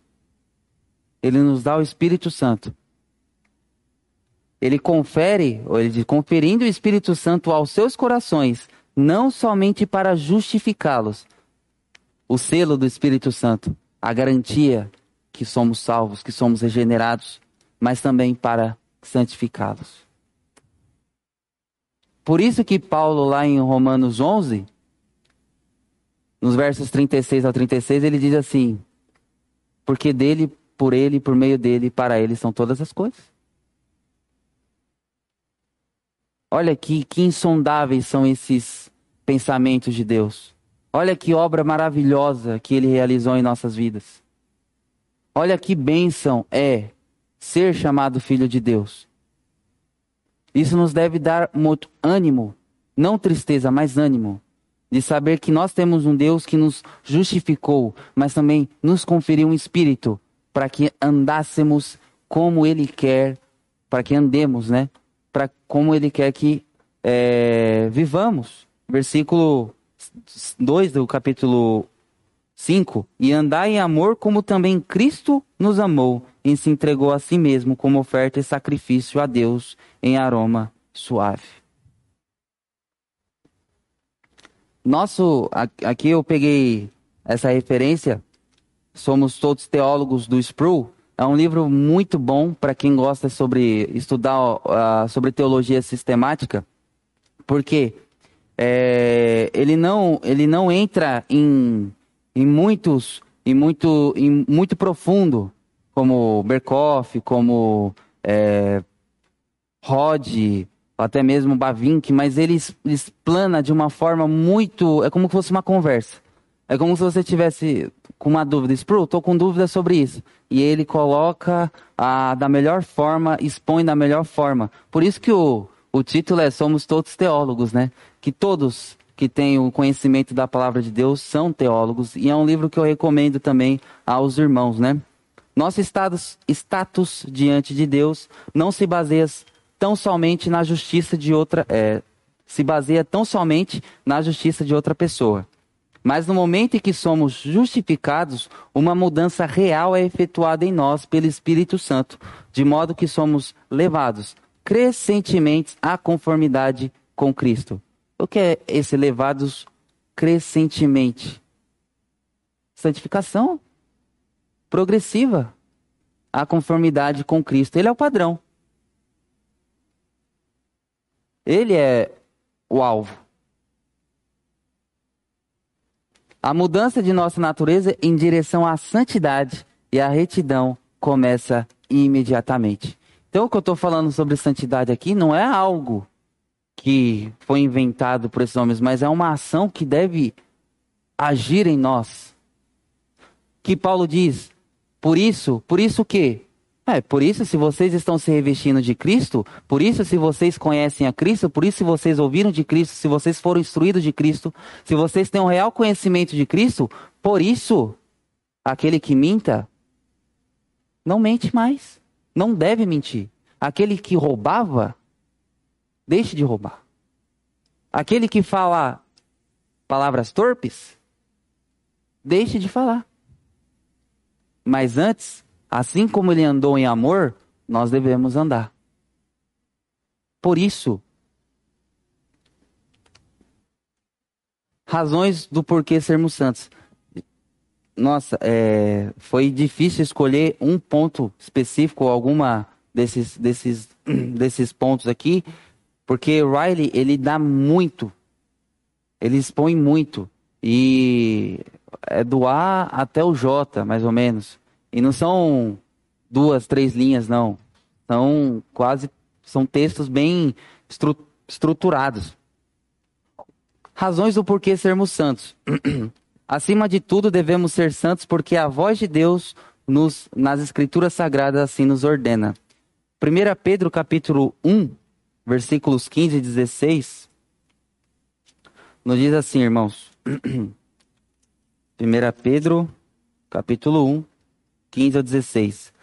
ele nos dá o Espírito Santo. Ele confere, ou ele diz, conferindo o Espírito Santo aos seus corações, não somente para justificá-los, o selo do Espírito Santo, a garantia que somos salvos, que somos regenerados, mas também para santificá-los. Por isso que Paulo, lá em Romanos 11, nos versos 36 ao 36, ele diz assim: Porque dele, por ele, por meio dele para ele são todas as coisas. Olha que, que insondáveis são esses pensamentos de Deus. Olha que obra maravilhosa que ele realizou em nossas vidas. Olha que bênção é ser chamado filho de Deus. Isso nos deve dar ânimo, não tristeza, mas ânimo, de saber que nós temos um Deus que nos justificou, mas também nos conferiu um espírito para que andássemos como Ele quer, para que andemos, né? Para como Ele quer que é, vivamos. Versículo 2 do capítulo 5. E andar em amor como também Cristo nos amou e se entregou a si mesmo como oferta e sacrifício a Deus em aroma suave. Nosso, aqui eu peguei essa referência Somos Todos Teólogos do Sproul. É um livro muito bom para quem gosta sobre estudar uh, sobre teologia sistemática, porque é, ele não ele não entra em, em muitos em muito em muito profundo como Berkoff, como é, Rod, até mesmo Bavinck, mas ele explana de uma forma muito é como se fosse uma conversa. É como se você tivesse com uma dúvida. Spru, estou com dúvida sobre isso. E ele coloca a, da melhor forma, expõe da melhor forma. Por isso que o, o título é Somos Todos Teólogos, né? Que todos que têm o conhecimento da palavra de Deus são teólogos e é um livro que eu recomendo também aos irmãos, né? Nosso status, status diante de Deus não se baseia tão somente na justiça de outra, é, se baseia tão somente na justiça de outra pessoa. Mas no momento em que somos justificados, uma mudança real é efetuada em nós pelo Espírito Santo, de modo que somos levados crescentemente à conformidade com Cristo. O que é esse levados crescentemente? Santificação progressiva à conformidade com Cristo. Ele é o padrão. Ele é o alvo. A mudança de nossa natureza em direção à santidade e à retidão começa imediatamente. Então, o que eu estou falando sobre santidade aqui não é algo que foi inventado por esses homens, mas é uma ação que deve agir em nós. Que Paulo diz, por isso, por isso que é, por isso, se vocês estão se revestindo de Cristo, por isso, se vocês conhecem a Cristo, por isso, se vocês ouviram de Cristo, se vocês foram instruídos de Cristo, se vocês têm um real conhecimento de Cristo, por isso, aquele que minta, não mente mais. Não deve mentir. Aquele que roubava, deixe de roubar. Aquele que fala palavras torpes, deixe de falar. Mas antes, Assim como ele andou em amor, nós devemos andar. Por isso, razões do porquê sermos santos. Nossa, é, foi difícil escolher um ponto específico, alguma desses, desses, desses pontos aqui, porque Riley ele dá muito, ele expõe muito e é do A até o J, mais ou menos. E não são duas, três linhas, não. São quase, são textos bem estru estruturados. Razões do porquê sermos santos. Acima de tudo, devemos ser santos porque a voz de Deus nos, nas escrituras sagradas assim nos ordena. 1 Pedro capítulo 1, versículos 15 e 16, nos diz assim, irmãos. 1 Pedro capítulo 1, 15 a 16.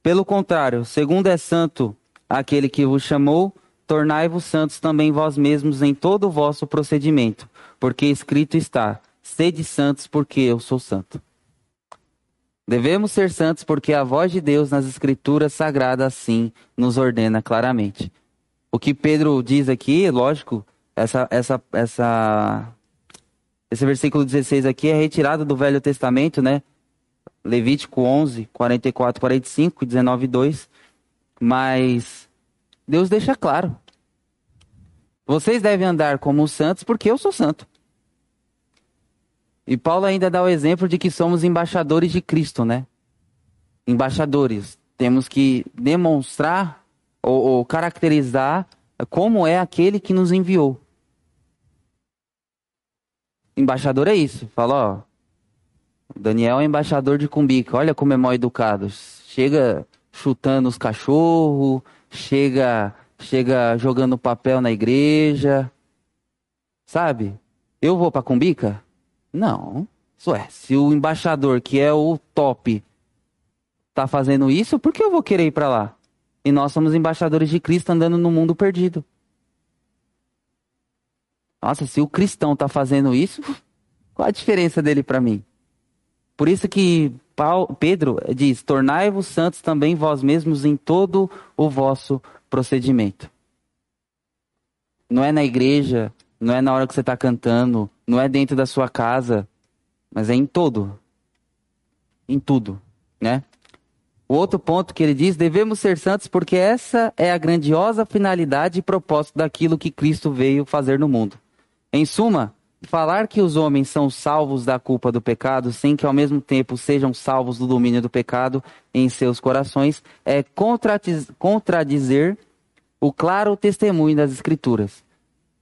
Pelo contrário, segundo é santo aquele que vos chamou, tornai-vos santos também vós mesmos em todo o vosso procedimento, porque escrito está: sede santos, porque eu sou santo. Devemos ser santos porque a voz de Deus nas escrituras sagradas assim nos ordena claramente. O que Pedro diz aqui, lógico, essa, essa, essa, esse versículo 16 aqui é retirado do Velho Testamento, né? Levítico 11, 44, 45, 19, 2. Mas Deus deixa claro. Vocês devem andar como santos porque eu sou santo. E Paulo ainda dá o exemplo de que somos embaixadores de Cristo, né? Embaixadores. Temos que demonstrar ou, ou caracterizar como é aquele que nos enviou. Embaixador é isso. Fala, ó, Daniel é embaixador de Cumbica. Olha como é mal educado. Chega chutando os cachorros, chega, chega jogando papel na igreja. Sabe? Eu vou para Cumbica? Não. Isso é, se o embaixador, que é o top, tá fazendo isso, por que eu vou querer ir para lá? E nós somos embaixadores de Cristo andando no mundo perdido. Nossa, se o cristão tá fazendo isso, qual a diferença dele para mim? Por isso que Paulo, Pedro diz: Tornai-vos santos também vós mesmos em todo o vosso procedimento. Não é na igreja, não é na hora que você está cantando, não é dentro da sua casa, mas é em todo. Em tudo, né? O outro ponto que ele diz: devemos ser santos porque essa é a grandiosa finalidade e propósito daquilo que Cristo veio fazer no mundo. Em suma, falar que os homens são salvos da culpa do pecado, sem que ao mesmo tempo sejam salvos do domínio do pecado em seus corações, é contradizer o claro testemunho das Escrituras.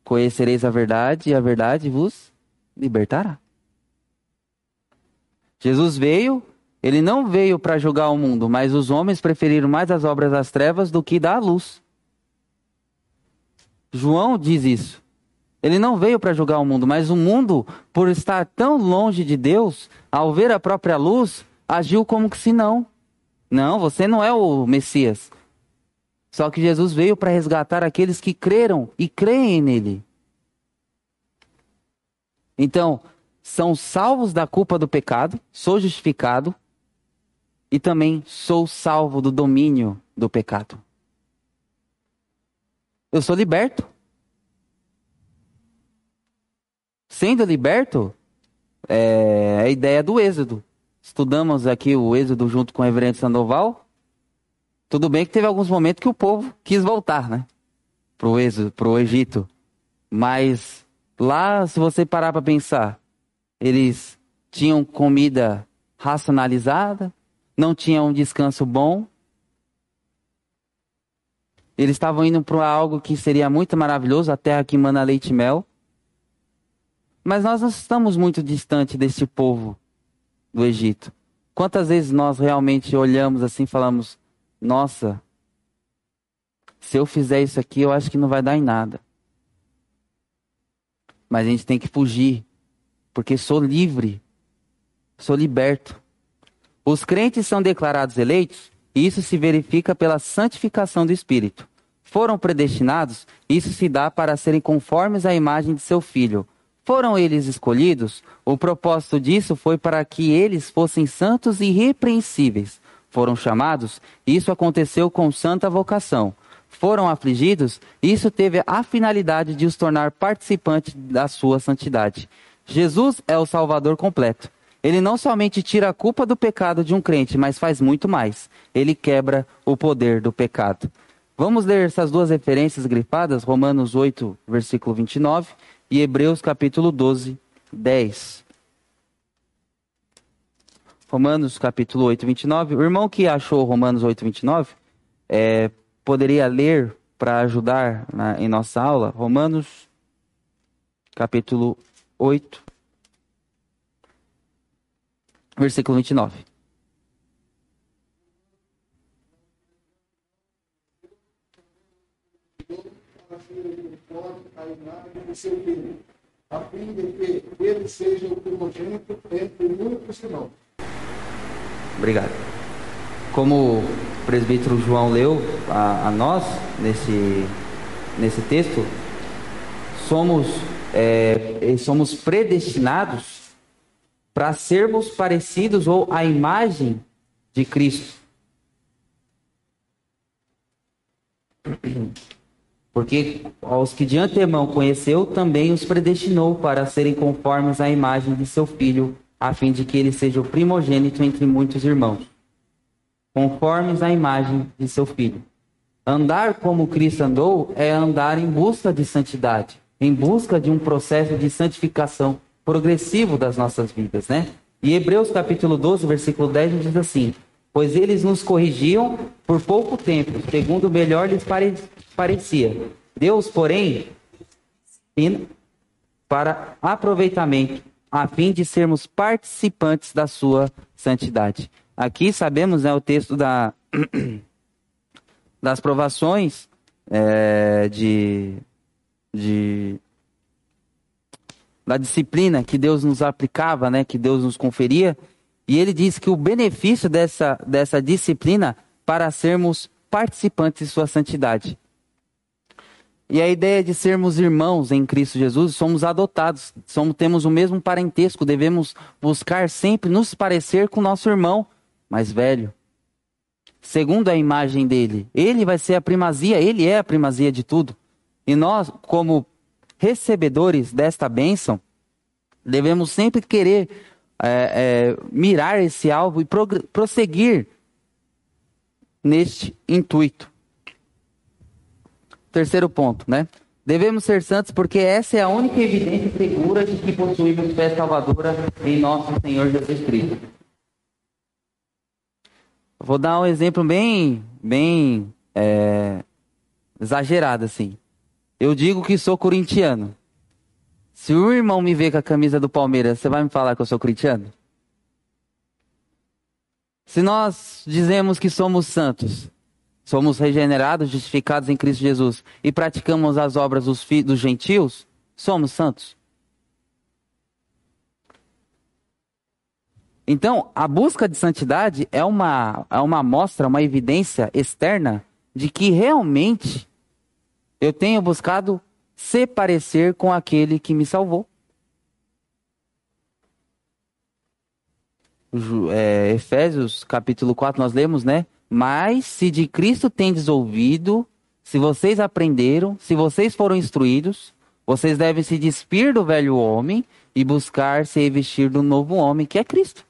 Conhecereis a verdade e a verdade vos libertará. Jesus veio, ele não veio para julgar o mundo, mas os homens preferiram mais as obras das trevas do que da luz. João diz isso. Ele não veio para julgar o mundo, mas o mundo, por estar tão longe de Deus, ao ver a própria luz, agiu como que se não. Não, você não é o Messias. Só que Jesus veio para resgatar aqueles que creram e creem nele. Então, são salvos da culpa do pecado, sou justificado e também sou salvo do domínio do pecado. Eu sou liberto. Sendo liberto, é a ideia do Êxodo. Estudamos aqui o Êxodo junto com o reverendo Sandoval. Tudo bem que teve alguns momentos que o povo quis voltar, né? Pro Êxodo, pro Egito. Mas lá, se você parar para pensar, eles tinham comida racionalizada, não tinham um descanso bom. Eles estavam indo para algo que seria muito maravilhoso, a terra que manda leite e mel. Mas nós não estamos muito distante desse povo do Egito. Quantas vezes nós realmente olhamos assim e falamos: Nossa, se eu fizer isso aqui, eu acho que não vai dar em nada. Mas a gente tem que fugir porque sou livre, sou liberto. Os crentes são declarados eleitos, e isso se verifica pela santificação do Espírito. Foram predestinados, isso se dá para serem conformes à imagem de seu filho. Foram eles escolhidos, o propósito disso foi para que eles fossem santos e irrepreensíveis. Foram chamados, isso aconteceu com santa vocação. Foram afligidos, isso teve a finalidade de os tornar participantes da sua santidade. Jesus é o Salvador completo. Ele não somente tira a culpa do pecado de um crente, mas faz muito mais. Ele quebra o poder do pecado. Vamos ler essas duas referências grifadas, Romanos 8, versículo 29 e Hebreus capítulo 12, 10. Romanos capítulo 8, 29. O irmão que achou Romanos 8, 29, é, poderia ler para ajudar na, em nossa aula. Romanos capítulo 8, versículo 29. A fim de que ele seja o primogênito entre muitos irmãos. Obrigado. Como o presbítero João leu a, a nós nesse, nesse texto, somos é, somos predestinados para sermos parecidos ou a imagem de Cristo. Porque aos que de antemão conheceu, também os predestinou para serem conformes à imagem de seu filho, a fim de que ele seja o primogênito entre muitos irmãos. Conformes à imagem de seu filho. Andar como Cristo andou é andar em busca de santidade em busca de um processo de santificação progressivo das nossas vidas, né? E Hebreus capítulo 12, versículo 10 diz assim: Pois eles nos corrigiam por pouco tempo, segundo melhor lhes pare parecia. Deus, porém, para aproveitamento, a fim de sermos participantes da sua santidade. Aqui sabemos né, o texto da, das provações é, de de da disciplina que Deus nos aplicava, né, que Deus nos conferia, e ele diz que o benefício dessa, dessa disciplina para sermos participantes de sua santidade. E a ideia de sermos irmãos em Cristo Jesus, somos adotados, somos, temos o mesmo parentesco, devemos buscar sempre nos parecer com nosso irmão mais velho, segundo a imagem dele. Ele vai ser a primazia, ele é a primazia de tudo. E nós, como recebedores desta bênção, devemos sempre querer é, é, mirar esse alvo e prosseguir neste intuito. Terceiro ponto, né? Devemos ser santos porque essa é a única evidência segura de que possuímos fé salvadora em nosso Senhor Jesus Cristo. Vou dar um exemplo bem, bem é, exagerado assim. Eu digo que sou corintiano. Se o irmão me ver com a camisa do Palmeiras, você vai me falar que eu sou corintiano? Se nós dizemos que somos santos, somos regenerados, justificados em Cristo Jesus e praticamos as obras dos, dos gentios, Somos santos? Então, a busca de santidade é uma, é uma amostra, uma evidência externa de que realmente eu tenho buscado se parecer com aquele que me salvou. É, Efésios capítulo 4 nós lemos, né? Mas se de Cristo tendes ouvido, se vocês aprenderam, se vocês foram instruídos, vocês devem se despir do velho homem e buscar se vestir do novo homem, que é Cristo.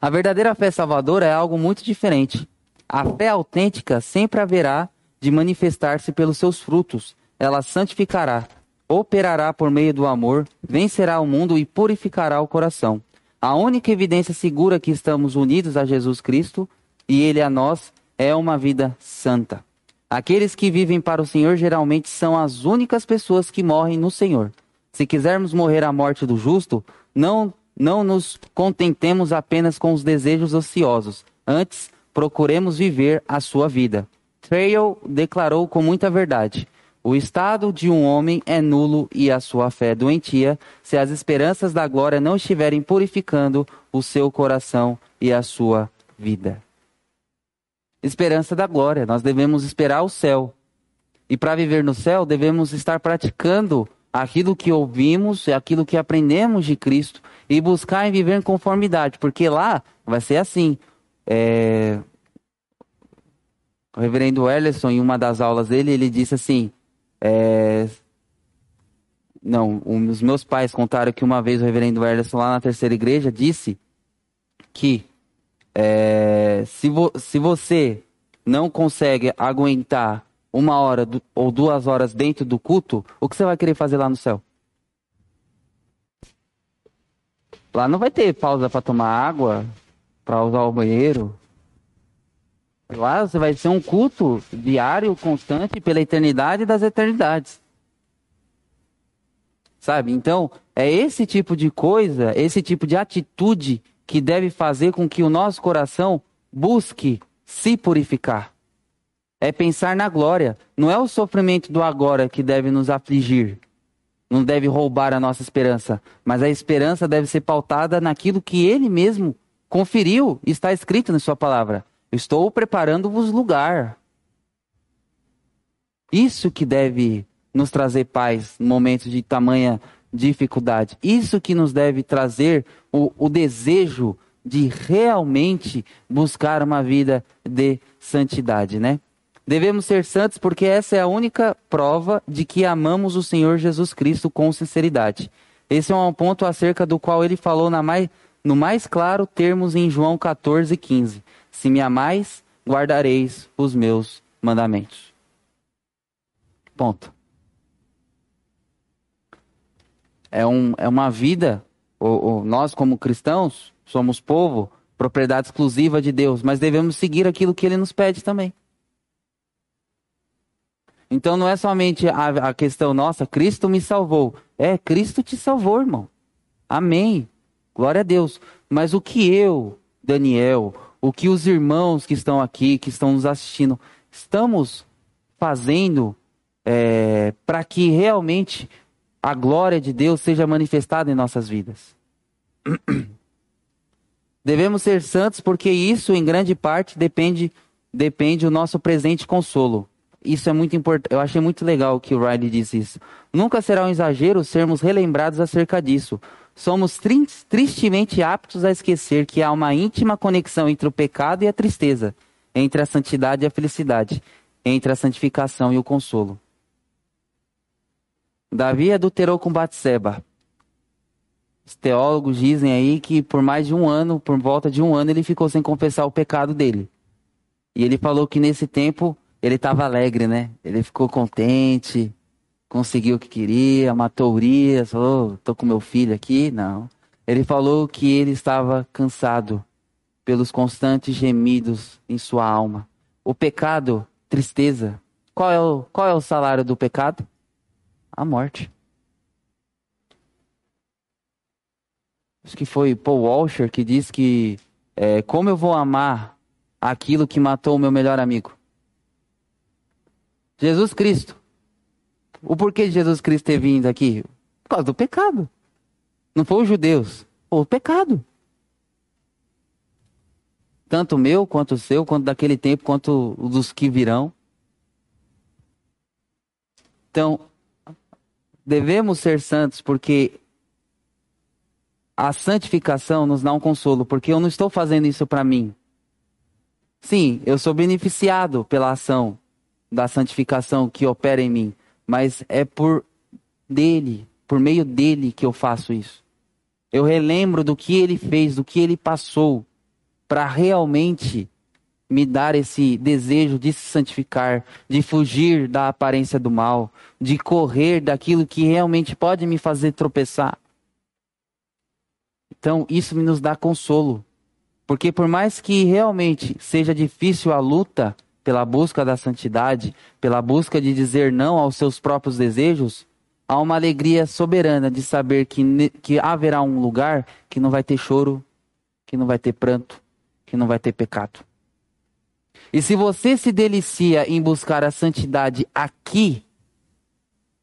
A verdadeira fé salvadora é algo muito diferente. A fé autêntica sempre haverá de manifestar-se pelos seus frutos. Ela santificará, operará por meio do amor, vencerá o mundo e purificará o coração. A única evidência segura que estamos unidos a Jesus Cristo e Ele a nós é uma vida santa. Aqueles que vivem para o Senhor geralmente são as únicas pessoas que morrem no Senhor. Se quisermos morrer a morte do justo, não não nos contentemos apenas com os desejos ociosos. Antes, procuremos viver a sua vida. Trail declarou com muita verdade: o estado de um homem é nulo e a sua fé doentia, se as esperanças da glória não estiverem purificando o seu coração e a sua vida. Esperança da glória, nós devemos esperar o céu. E para viver no céu, devemos estar praticando aquilo que ouvimos, aquilo que aprendemos de Cristo e buscar em viver em conformidade, porque lá vai ser assim. É... O reverendo Ellison, em uma das aulas dele, ele disse assim: é... Não, os meus pais contaram que uma vez o reverendo Ellison, lá na terceira igreja, disse que é... se, vo... se você não consegue aguentar uma hora ou duas horas dentro do culto, o que você vai querer fazer lá no céu? Lá não vai ter pausa para tomar água, para usar o banheiro. Lá vai ser um culto diário, constante, pela eternidade das eternidades. Sabe? Então, é esse tipo de coisa, esse tipo de atitude que deve fazer com que o nosso coração busque se purificar. É pensar na glória. Não é o sofrimento do agora que deve nos afligir, não deve roubar a nossa esperança, mas a esperança deve ser pautada naquilo que ele mesmo conferiu, está escrito na sua palavra. Estou preparando-vos lugar. Isso que deve nos trazer paz no momento de tamanha dificuldade. Isso que nos deve trazer o, o desejo de realmente buscar uma vida de santidade, né? Devemos ser santos porque essa é a única prova de que amamos o Senhor Jesus Cristo com sinceridade. Esse é um ponto acerca do qual ele falou mais, no mais claro termos em João 14, 15. Se me amais, guardareis os meus mandamentos. Ponto. É, um, é uma vida, nós como cristãos, somos povo, propriedade exclusiva de Deus, mas devemos seguir aquilo que ele nos pede também. Então não é somente a, a questão, nossa, Cristo me salvou. É, Cristo te salvou, irmão. Amém. Glória a Deus. Mas o que eu, Daniel, o que os irmãos que estão aqui, que estão nos assistindo, estamos fazendo é, para que realmente a glória de Deus seja manifestada em nossas vidas? Devemos ser santos porque isso, em grande parte, depende depende do nosso presente consolo. Isso é muito importante. Eu achei muito legal que o Riley disse isso. Nunca será um exagero sermos relembrados acerca disso. Somos tristemente aptos a esquecer que há uma íntima conexão entre o pecado e a tristeza, entre a santidade e a felicidade, entre a santificação e o consolo. Davi adulterou com Batseba. Os teólogos dizem aí que por mais de um ano, por volta de um ano, ele ficou sem confessar o pecado dele. E ele falou que nesse tempo ele estava alegre, né? Ele ficou contente, conseguiu o que queria, matou Urias, falou, tô com meu filho aqui. Não. Ele falou que ele estava cansado pelos constantes gemidos em sua alma. O pecado, tristeza. Qual é o, qual é o salário do pecado? A morte. Acho que foi Paul Walsher que diz que é, como eu vou amar aquilo que matou o meu melhor amigo? Jesus Cristo. O porquê de Jesus Cristo ter vindo aqui? Por causa do pecado. Não foi os judeus, foi o pecado. Tanto o meu, quanto o seu, quanto daquele tempo, quanto dos que virão. Então, devemos ser santos porque a santificação nos dá um consolo, porque eu não estou fazendo isso para mim. Sim, eu sou beneficiado pela ação da santificação que opera em mim, mas é por dele, por meio dele que eu faço isso. Eu relembro do que ele fez, do que ele passou, para realmente me dar esse desejo de se santificar, de fugir da aparência do mal, de correr daquilo que realmente pode me fazer tropeçar. Então, isso nos dá consolo. Porque por mais que realmente seja difícil a luta pela busca da santidade, pela busca de dizer não aos seus próprios desejos, há uma alegria soberana de saber que, que haverá um lugar que não vai ter choro, que não vai ter pranto, que não vai ter pecado. E se você se delicia em buscar a santidade aqui,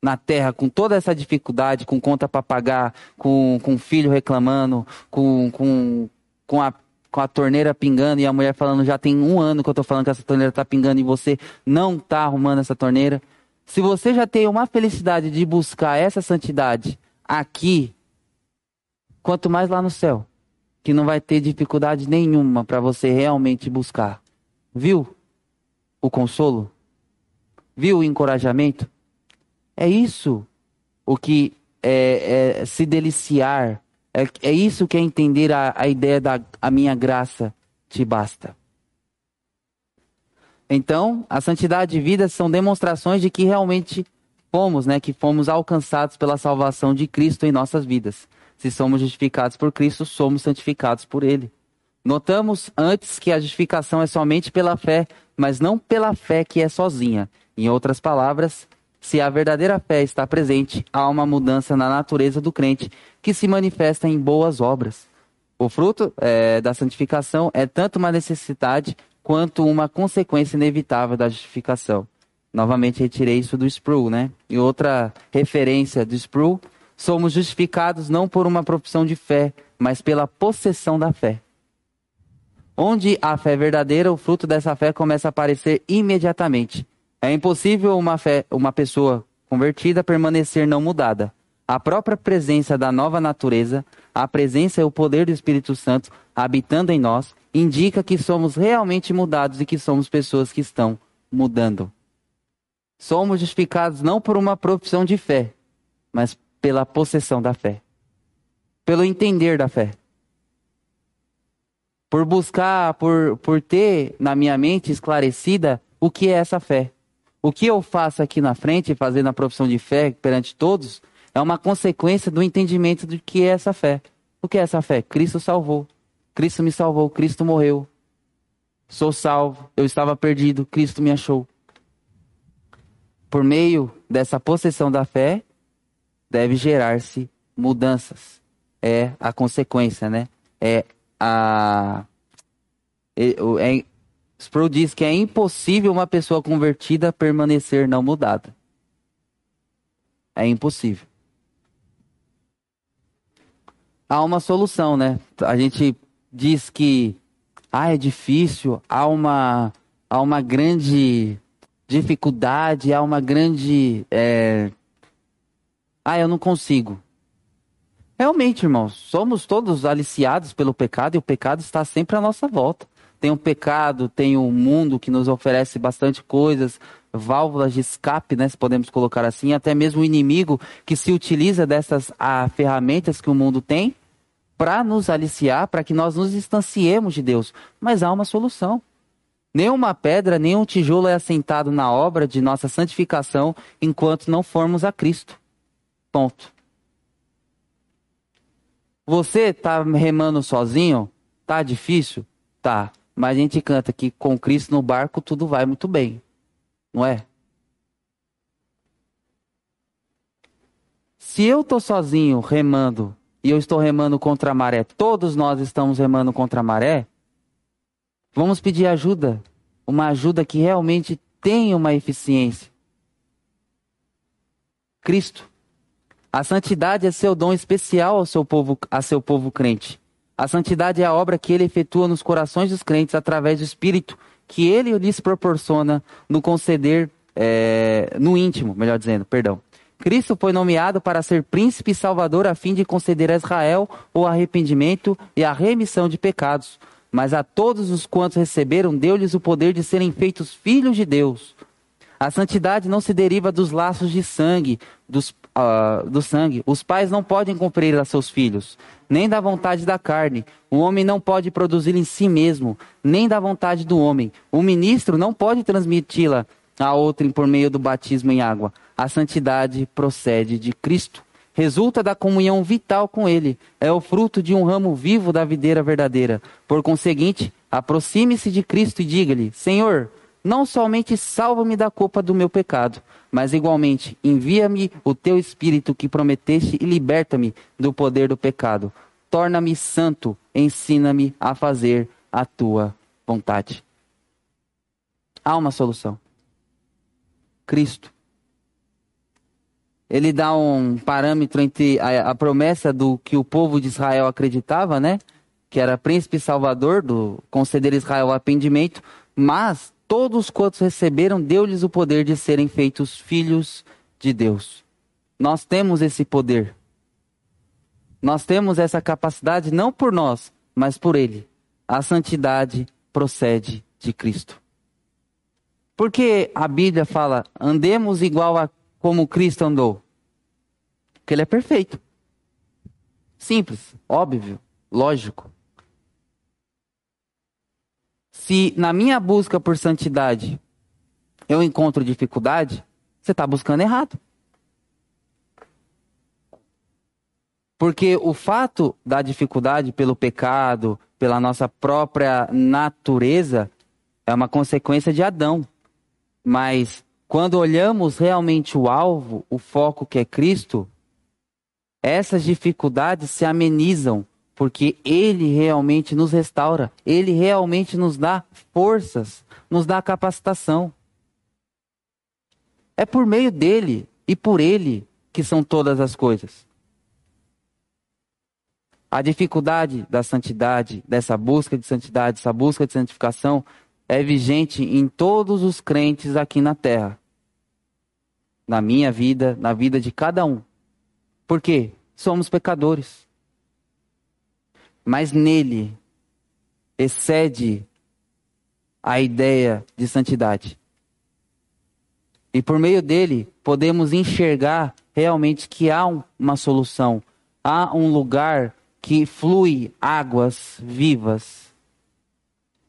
na terra, com toda essa dificuldade, com conta para pagar, com, com filho reclamando, com, com, com, a, com a torneira pingando e a mulher falando, já tem um ano que eu estou falando que essa torneira está pingando e você não está arrumando essa torneira. Se você já tem uma felicidade de buscar essa santidade aqui, quanto mais lá no céu, que não vai ter dificuldade nenhuma para você realmente buscar. Viu o consolo? Viu o encorajamento? É isso o que é, é se deliciar. É, é, isso que é entender a, a ideia da a minha graça te basta. Então, a santidade de vida são demonstrações de que realmente fomos, né, que fomos alcançados pela salvação de Cristo em nossas vidas. Se somos justificados por Cristo, somos santificados por Ele. Notamos antes que a justificação é somente pela fé, mas não pela fé que é sozinha. Em outras palavras, se a verdadeira fé está presente, há uma mudança na natureza do crente que se manifesta em boas obras. O fruto é, da santificação é tanto uma necessidade quanto uma consequência inevitável da justificação. Novamente retirei isso do Sproul, né? E outra referência do Sproul, somos justificados não por uma profissão de fé, mas pela possessão da fé. Onde a fé verdadeira, o fruto dessa fé começa a aparecer imediatamente. É impossível uma, fé, uma pessoa convertida permanecer não mudada. A própria presença da nova natureza, a presença e o poder do Espírito Santo habitando em nós, indica que somos realmente mudados e que somos pessoas que estão mudando. Somos justificados não por uma profissão de fé, mas pela possessão da fé, pelo entender da fé por buscar, por, por ter na minha mente esclarecida o que é essa fé. O que eu faço aqui na frente, fazendo a profissão de fé perante todos, é uma consequência do entendimento do que é essa fé. O que é essa fé? Cristo salvou. Cristo me salvou, Cristo morreu. Sou salvo, eu estava perdido, Cristo me achou. Por meio dessa possessão da fé, deve gerar-se mudanças. É a consequência, né? É a é, Sproul diz que é impossível uma pessoa convertida permanecer não mudada. É impossível. Há uma solução, né? A gente diz que ah, é difícil, há uma, há uma grande dificuldade, há uma grande. É... Ah, eu não consigo. Realmente, irmãos, somos todos aliciados pelo pecado e o pecado está sempre à nossa volta. Tem o pecado, tem o mundo que nos oferece bastante coisas, válvulas de escape, né, se podemos colocar assim, até mesmo o inimigo que se utiliza dessas ah, ferramentas que o mundo tem para nos aliciar, para que nós nos distanciemos de Deus. Mas há uma solução. Nenhuma pedra, nenhum tijolo é assentado na obra de nossa santificação enquanto não formos a Cristo. Ponto. Você tá remando sozinho? Tá difícil? Tá. Mas a gente canta que com Cristo no barco tudo vai muito bem. Não é? Se eu tô sozinho remando e eu estou remando contra a maré, todos nós estamos remando contra a maré, vamos pedir ajuda. Uma ajuda que realmente tenha uma eficiência. Cristo. A santidade é seu dom especial ao seu povo, a seu povo crente. A santidade é a obra que ele efetua nos corações dos crentes através do Espírito que ele lhes proporciona no conceder, é, no íntimo, melhor dizendo, perdão. Cristo foi nomeado para ser príncipe e salvador a fim de conceder a Israel o arrependimento e a remissão de pecados. Mas a todos os quantos receberam, deu-lhes o poder de serem feitos filhos de Deus. A santidade não se deriva dos laços de sangue, dos, uh, do sangue. Os pais não podem cumprir a seus filhos, nem da vontade da carne. O homem não pode produzir em si mesmo, nem da vontade do homem. O ministro não pode transmiti-la a outrem por meio do batismo em água. A santidade procede de Cristo. Resulta da comunhão vital com Ele. É o fruto de um ramo vivo da videira verdadeira. Por conseguinte, aproxime-se de Cristo e diga-lhe: Senhor, não somente salva-me da culpa do meu pecado, mas igualmente envia-me o teu espírito que prometeste e liberta-me do poder do pecado. Torna-me santo, ensina-me a fazer a tua vontade. Há uma solução. Cristo. Ele dá um parâmetro entre a, a promessa do que o povo de Israel acreditava, né? Que era príncipe salvador, do conceder Israel arrependimento, mas todos quantos receberam, deu-lhes o poder de serem feitos filhos de Deus. Nós temos esse poder. Nós temos essa capacidade não por nós, mas por Ele. A santidade procede de Cristo. Porque a Bíblia fala, andemos igual a como Cristo andou? Porque Ele é perfeito. Simples, óbvio, lógico se na minha busca por santidade eu encontro dificuldade, você está buscando errado. Porque o fato da dificuldade pelo pecado, pela nossa própria natureza, é uma consequência de Adão. Mas quando olhamos realmente o alvo, o foco que é Cristo, essas dificuldades se amenizam porque Ele realmente nos restaura, Ele realmente nos dá forças, nos dá capacitação. É por meio dele e por Ele que são todas as coisas. A dificuldade da santidade, dessa busca de santidade, essa busca de santificação, é vigente em todos os crentes aqui na terra. Na minha vida, na vida de cada um. Por quê? Somos pecadores mas nele excede a ideia de santidade. E por meio dele podemos enxergar realmente que há uma solução, há um lugar que flui águas vivas,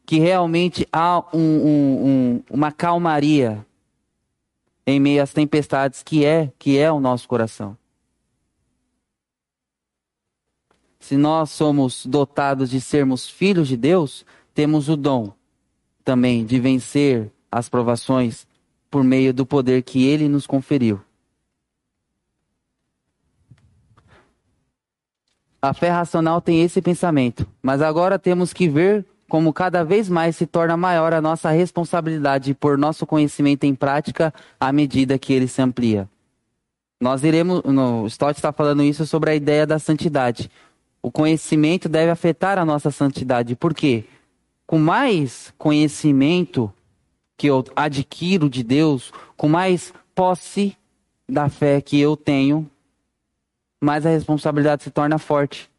que realmente há um, um, um, uma calmaria em meio às tempestades que é que é o nosso coração. Se nós somos dotados de sermos filhos de Deus, temos o dom também de vencer as provações por meio do poder que ele nos conferiu. A fé racional tem esse pensamento, mas agora temos que ver como cada vez mais se torna maior a nossa responsabilidade por nosso conhecimento em prática à medida que ele se amplia. Nós iremos, no Stott está falando isso sobre a ideia da santidade. O conhecimento deve afetar a nossa santidade. Por quê? Com mais conhecimento que eu adquiro de Deus, com mais posse da fé que eu tenho, mais a responsabilidade se torna forte.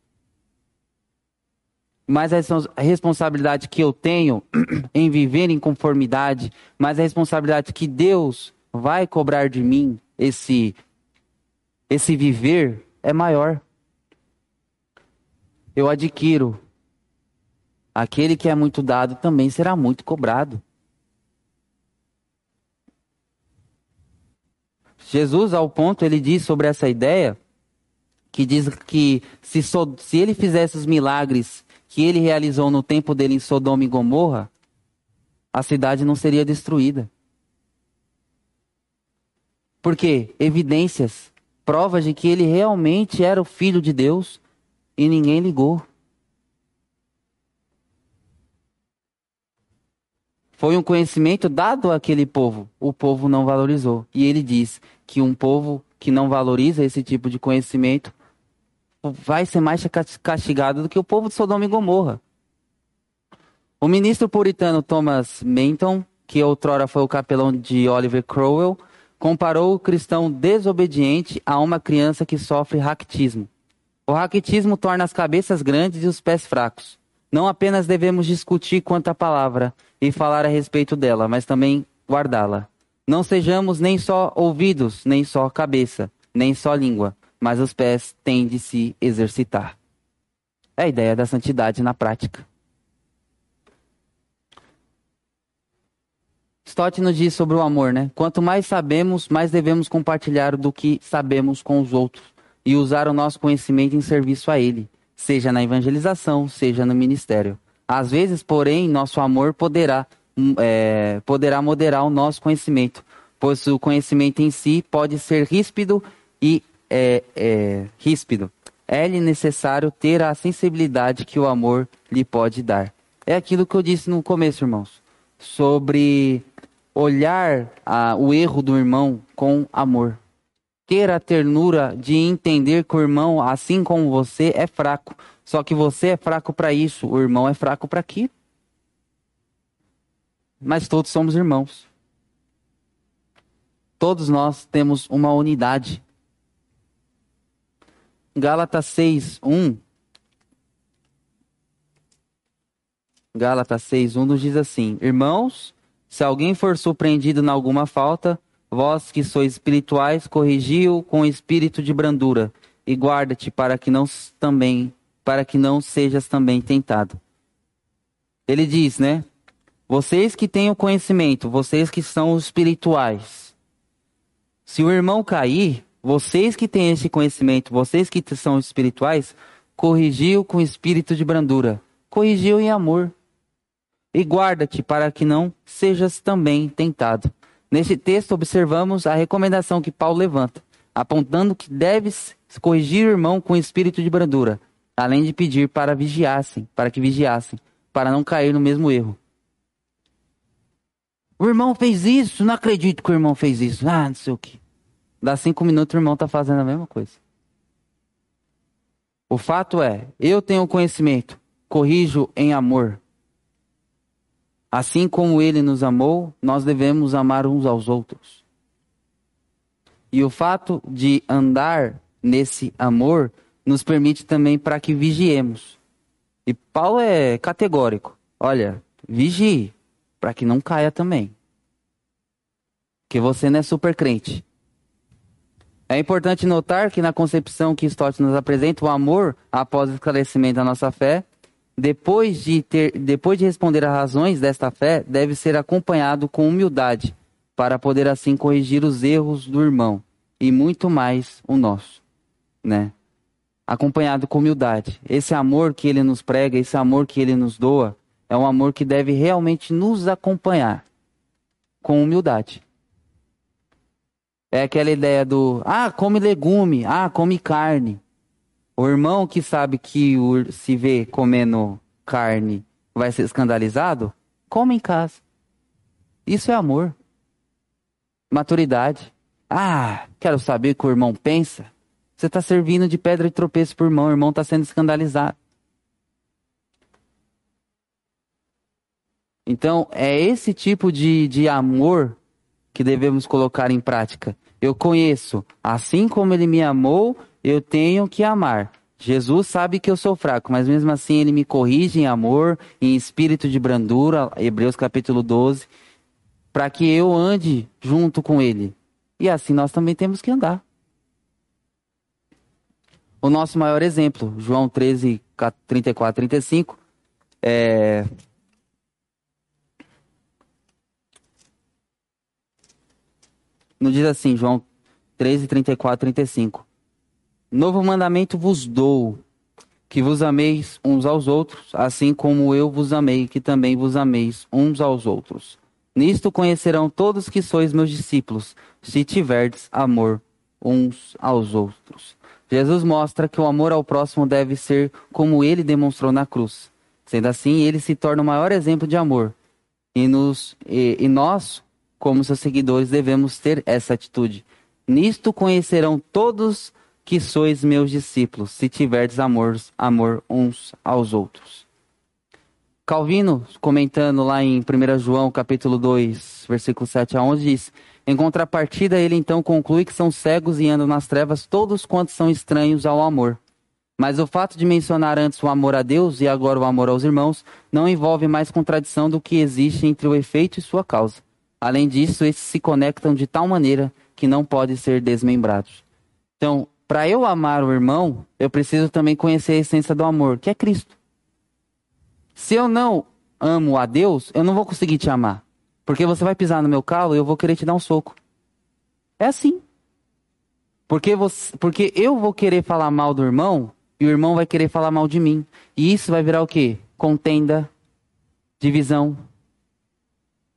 Mais a responsabilidade que eu tenho em viver em conformidade, mais a responsabilidade que Deus vai cobrar de mim, esse, esse viver, é maior eu adquiro. Aquele que é muito dado também será muito cobrado. Jesus, ao ponto, ele diz sobre essa ideia, que diz que se, so, se ele fizesse os milagres que ele realizou no tempo dele em Sodoma e Gomorra, a cidade não seria destruída. Por quê? Evidências, provas de que ele realmente era o filho de Deus, e ninguém ligou. Foi um conhecimento dado àquele povo, o povo não valorizou. E ele diz que um povo que não valoriza esse tipo de conhecimento vai ser mais castigado do que o povo de Sodoma e Gomorra. O ministro puritano Thomas Menton, que outrora foi o capelão de Oliver Cromwell, comparou o cristão desobediente a uma criança que sofre raquitismo. O raquitismo torna as cabeças grandes e os pés fracos. Não apenas devemos discutir quanto à palavra e falar a respeito dela, mas também guardá-la. Não sejamos nem só ouvidos, nem só cabeça, nem só língua, mas os pés têm de se exercitar. É a ideia da santidade na prática. Stott nos diz sobre o amor, né? Quanto mais sabemos, mais devemos compartilhar do que sabemos com os outros e usar o nosso conhecimento em serviço a ele, seja na evangelização, seja no ministério. Às vezes, porém, nosso amor poderá, hum, é, poderá moderar o nosso conhecimento, pois o conhecimento em si pode ser ríspido e é, é, ríspido. É-lhe necessário ter a sensibilidade que o amor lhe pode dar. É aquilo que eu disse no começo, irmãos, sobre olhar a, o erro do irmão com amor ter a ternura de entender que o irmão, assim como você, é fraco. Só que você é fraco para isso, o irmão é fraco para aquilo. Mas todos somos irmãos. Todos nós temos uma unidade. Gálatas 6, 1. Gálatas 6, 1 nos diz assim: Irmãos, se alguém for surpreendido em alguma falta, Vós que sois espirituais, corrigiu com espírito de brandura, e guarda-te para que não também, para que não sejas também tentado. Ele diz, né? Vocês que têm o conhecimento, vocês que são espirituais. Se o irmão cair, vocês que têm esse conhecimento, vocês que são espirituais, corrigiu com espírito de brandura, corrigiu em amor. E guarda-te para que não sejas também tentado. Nesse texto, observamos a recomendação que Paulo levanta, apontando que deves corrigir o irmão com espírito de brandura, além de pedir para vigiassem, para que vigiassem, para não cair no mesmo erro. O irmão fez isso, não acredito que o irmão fez isso. Ah, não sei o que. Dá cinco minutos o irmão está fazendo a mesma coisa. O fato é, eu tenho conhecimento, corrijo em amor, Assim como ele nos amou, nós devemos amar uns aos outros. E o fato de andar nesse amor nos permite também para que vigiemos. E Paulo é categórico. Olha, vigie para que não caia também. Que você não é super crente. É importante notar que na concepção que Stott nos apresenta, o amor, após o esclarecimento da nossa fé, depois de, ter, depois de responder às razões desta fé, deve ser acompanhado com humildade, para poder assim corrigir os erros do irmão e muito mais o nosso, né? Acompanhado com humildade. Esse amor que ele nos prega, esse amor que ele nos doa, é um amor que deve realmente nos acompanhar com humildade. É aquela ideia do, ah, come legume, ah, come carne. O irmão que sabe que se vê comendo carne vai ser escandalizado, come em casa. Isso é amor. Maturidade. Ah, quero saber o que o irmão pensa. Você está servindo de pedra de tropeço para o irmão, o irmão está sendo escandalizado. Então, é esse tipo de, de amor que devemos colocar em prática. Eu conheço, assim como ele me amou, eu tenho que amar. Jesus sabe que eu sou fraco, mas mesmo assim ele me corrige em amor, em espírito de brandura, Hebreus capítulo 12, para que eu ande junto com ele. E assim nós também temos que andar. O nosso maior exemplo, João 13, 34, 35, é... Não diz assim, João 13, 34, 35. Novo mandamento vos dou, que vos ameis uns aos outros, assim como eu vos amei, que também vos ameis uns aos outros. Nisto conhecerão todos que sois meus discípulos, se tiverdes amor uns aos outros. Jesus mostra que o amor ao próximo deve ser como ele demonstrou na cruz. Sendo assim, ele se torna o maior exemplo de amor. E, nos, e, e nós, como seus seguidores, devemos ter essa atitude Nisto conhecerão todos que sois meus discípulos, se tiverdes amor, amor uns aos outros. Calvino, comentando lá em 1 João capítulo 2, versículo 7 a 11, diz: Em contrapartida, ele então conclui que são cegos e andam nas trevas todos quantos são estranhos ao amor. Mas o fato de mencionar antes o amor a Deus e agora o amor aos irmãos não envolve mais contradição do que existe entre o efeito e sua causa. Além disso, esses se conectam de tal maneira que não podem ser desmembrados. Então, para eu amar o irmão, eu preciso também conhecer a essência do amor, que é Cristo. Se eu não amo a Deus, eu não vou conseguir te amar. Porque você vai pisar no meu calo e eu vou querer te dar um soco. É assim. Porque, você, porque eu vou querer falar mal do irmão e o irmão vai querer falar mal de mim. E isso vai virar o quê? Contenda, divisão.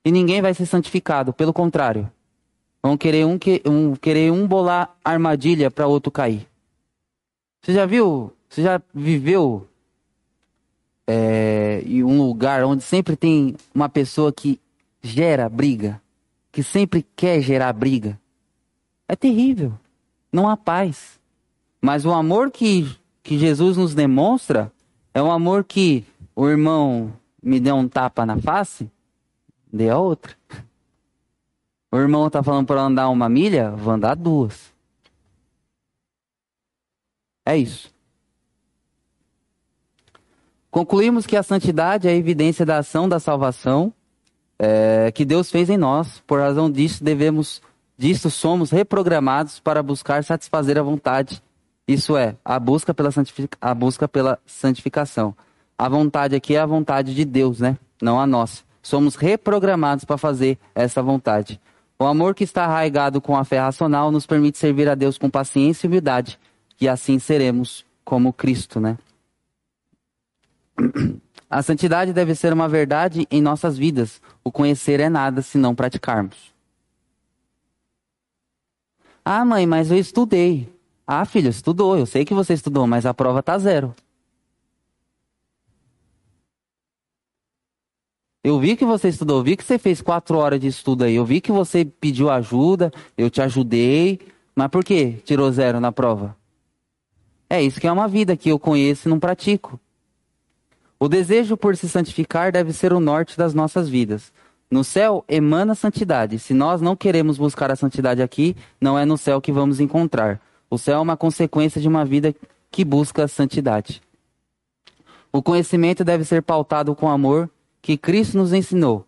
E ninguém vai ser santificado, pelo contrário. Vão querer um, um querer um bolar armadilha para outro cair. Você já viu? Você já viveu é, em um lugar onde sempre tem uma pessoa que gera briga, que sempre quer gerar briga, é terrível. Não há paz. Mas o amor que, que Jesus nos demonstra é um amor que o irmão me deu um tapa na face, dê a outra. O irmão está falando para andar uma milha, vou andar duas. É isso. Concluímos que a santidade é a evidência da ação da salvação é, que Deus fez em nós. Por razão disso, devemos, disso somos reprogramados para buscar satisfazer a vontade. Isso é, a busca pela, a busca pela santificação. A vontade aqui é a vontade de Deus, né? Não a nossa. Somos reprogramados para fazer essa vontade. O amor que está arraigado com a fé racional nos permite servir a Deus com paciência e humildade, e assim seremos como Cristo, né? A santidade deve ser uma verdade em nossas vidas. O conhecer é nada se não praticarmos. Ah, mãe, mas eu estudei. Ah, filho, estudou. Eu sei que você estudou, mas a prova tá zero. Eu vi que você estudou, eu vi que você fez quatro horas de estudo aí, eu vi que você pediu ajuda, eu te ajudei, mas por que tirou zero na prova? É isso que é uma vida que eu conheço e não pratico. O desejo por se santificar deve ser o norte das nossas vidas. No céu emana santidade. Se nós não queremos buscar a santidade aqui, não é no céu que vamos encontrar. O céu é uma consequência de uma vida que busca a santidade. O conhecimento deve ser pautado com amor que Cristo nos ensinou.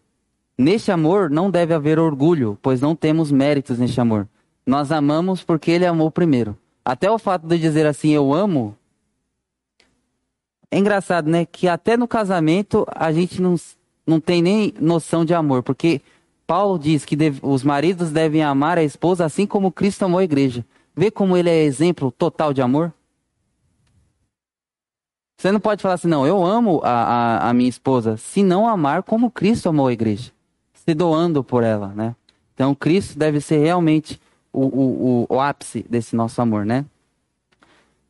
Neste amor não deve haver orgulho, pois não temos méritos neste amor. Nós amamos porque Ele amou primeiro. Até o fato de dizer assim, eu amo, é engraçado, né? Que até no casamento a gente não, não tem nem noção de amor, porque Paulo diz que deve, os maridos devem amar a esposa assim como Cristo amou a igreja. Vê como ele é exemplo total de amor? Você não pode falar assim, não, eu amo a, a, a minha esposa, se não amar como Cristo amou a igreja, se doando por ela, né? Então, Cristo deve ser realmente o, o, o, o ápice desse nosso amor, né?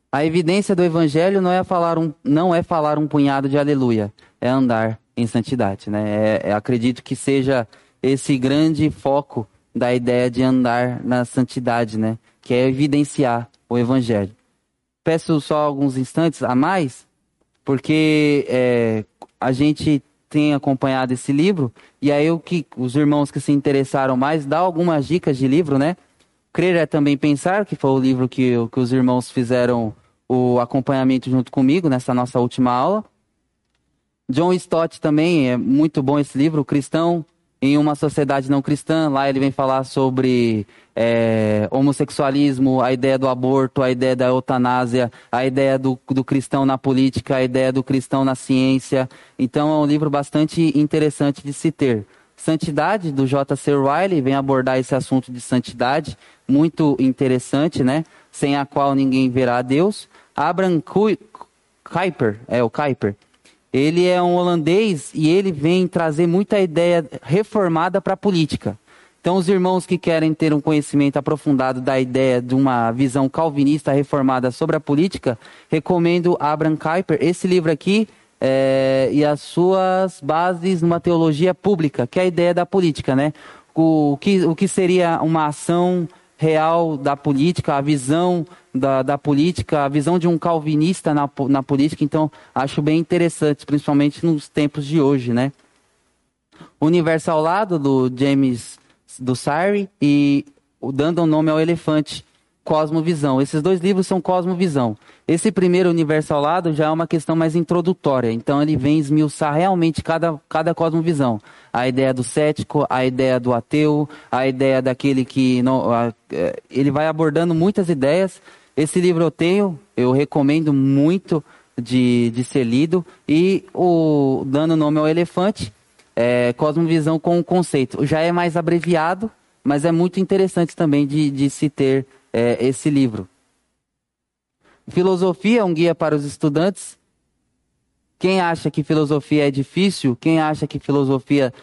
A evidência do evangelho não é falar um, não é falar um punhado de aleluia, é andar em santidade, né? É, é, acredito que seja esse grande foco da ideia de andar na santidade, né? Que é evidenciar o evangelho. Peço só alguns instantes a mais, porque é, a gente tem acompanhado esse livro e aí o que os irmãos que se interessaram mais dá algumas dicas de livro, né? Crer é também pensar, que foi o livro que, que os irmãos fizeram o acompanhamento junto comigo nessa nossa última aula. John Stott também, é muito bom esse livro, Cristão em uma Sociedade Não Cristã. Lá ele vem falar sobre é, homossexualismo, a ideia do aborto, a ideia da eutanásia, a ideia do, do cristão na política, a ideia do cristão na ciência. Então é um livro bastante interessante de se ter. Santidade, do J.C. Riley, vem abordar esse assunto de santidade, muito interessante, né? Sem a qual ninguém verá a Deus. Abraham Kuyper, é o Kuyper, ele é um holandês e ele vem trazer muita ideia reformada para a política. Então, os irmãos que querem ter um conhecimento aprofundado da ideia de uma visão calvinista reformada sobre a política, recomendo Abraham Kuyper. Esse livro aqui é, e as suas bases numa teologia pública, que é a ideia da política, né? O, que, o que seria uma ação real da política, a visão da, da política, a visão de um calvinista na, na política. Então, acho bem interessante, principalmente nos tempos de hoje, né? Universo ao lado do James do Sire e dando o um nome ao elefante, Cosmovisão. Esses dois livros são Cosmovisão. Esse primeiro Universo ao lado já é uma questão mais introdutória, então ele vem esmiuçar realmente cada, cada cosmovisão. A ideia do cético, a ideia do ateu, a ideia daquele que não. A, é, ele vai abordando muitas ideias. Esse livro eu tenho, eu recomendo muito de, de ser lido. E o dando nome ao elefante, é, Cosmovisão com o conceito. Já é mais abreviado, mas é muito interessante também de, de se ter é, esse livro. Filosofia, um guia para os estudantes. Quem acha que filosofia é difícil, quem acha que filosofia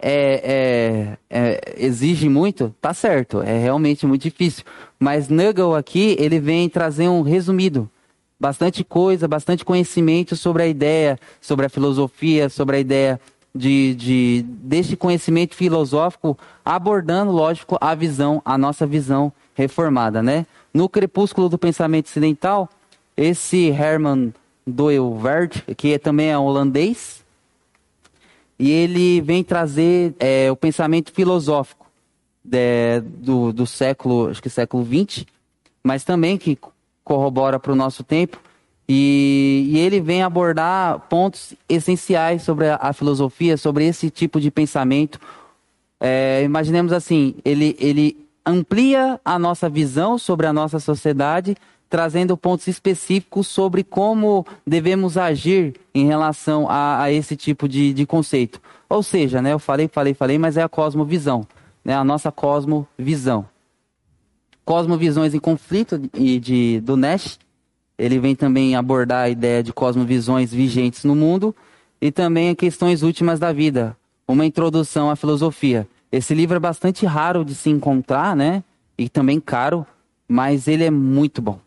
é, é, é, exige muito, tá certo, é realmente muito difícil. Mas Nagel aqui, ele vem trazer um resumido. Bastante coisa, bastante conhecimento sobre a ideia, sobre a filosofia, sobre a ideia de, de, deste conhecimento filosófico, abordando, lógico, a visão, a nossa visão reformada, né? No crepúsculo do pensamento ocidental, esse Herman Doelvert, que também é holandês, e ele vem trazer é, o pensamento filosófico de, é, do, do século, acho que século XX, mas também que corrobora para o nosso tempo, e, e, ele vem abordar pontos essenciais sobre a, a filosofia, sobre esse tipo de pensamento. É, imaginemos assim, ele, ele amplia a nossa visão sobre a nossa sociedade, trazendo pontos específicos sobre como devemos agir em relação a, a esse tipo de, de, conceito. Ou seja, né, eu falei, falei, falei, mas é a cosmovisão, né, a nossa cosmovisão. Cosmovisões em conflito de, de, do Nash, ele vem também abordar a ideia de cosmovisões vigentes no mundo e também questões últimas da vida, uma introdução à filosofia. Esse livro é bastante raro de se encontrar, né? E também caro, mas ele é muito bom.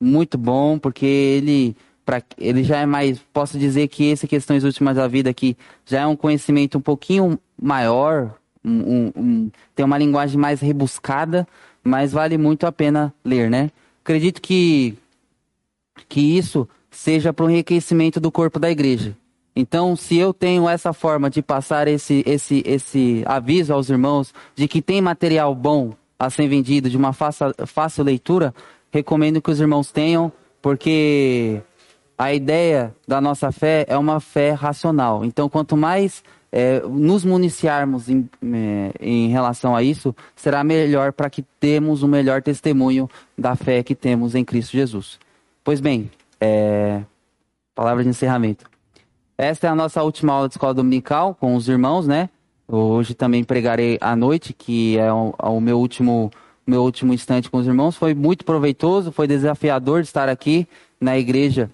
Muito bom, porque ele, pra, ele já é mais. Posso dizer que esse Questões Últimas da Vida aqui já é um conhecimento um pouquinho maior, um, um, tem uma linguagem mais rebuscada, mas vale muito a pena ler, né? Acredito que, que isso seja para o enriquecimento do corpo da igreja. Então, se eu tenho essa forma de passar esse, esse, esse aviso aos irmãos de que tem material bom a ser vendido, de uma fácil, fácil leitura, recomendo que os irmãos tenham, porque a ideia da nossa fé é uma fé racional. Então, quanto mais é, nos municiarmos em, é, em, relação a isso, será melhor para que temos o um melhor testemunho da fé que temos em Cristo Jesus. Pois bem, é, palavra de encerramento. Esta é a nossa última aula de escola dominical com os irmãos, né? Hoje também pregarei à noite, que é o, o meu último meu último instante com os irmãos. Foi muito proveitoso, foi desafiador de estar aqui na igreja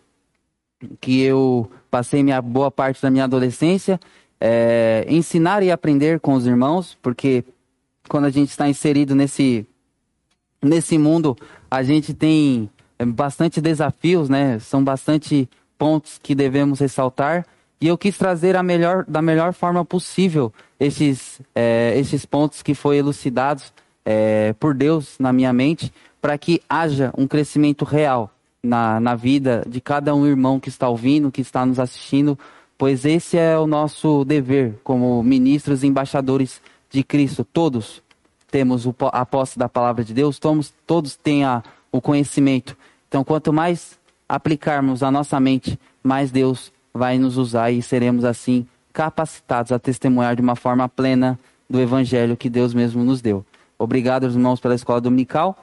que eu passei minha boa parte da minha adolescência. É, ensinar e aprender com os irmãos, porque quando a gente está inserido nesse, nesse mundo, a gente tem bastante desafios, né? São bastante pontos que devemos ressaltar. E eu quis trazer a melhor, da melhor forma possível esses, é, esses pontos que foram elucidados é, por Deus na minha mente, para que haja um crescimento real na, na vida de cada um irmão que está ouvindo, que está nos assistindo, pois esse é o nosso dever como ministros e embaixadores de Cristo. Todos temos a posse da palavra de Deus, todos, todos têm a, o conhecimento. Então, quanto mais aplicarmos a nossa mente, mais Deus vai nos usar e seremos assim capacitados a testemunhar de uma forma plena do evangelho que Deus mesmo nos deu. Obrigado, irmãos, pela escola dominical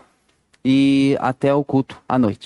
e até o culto à noite.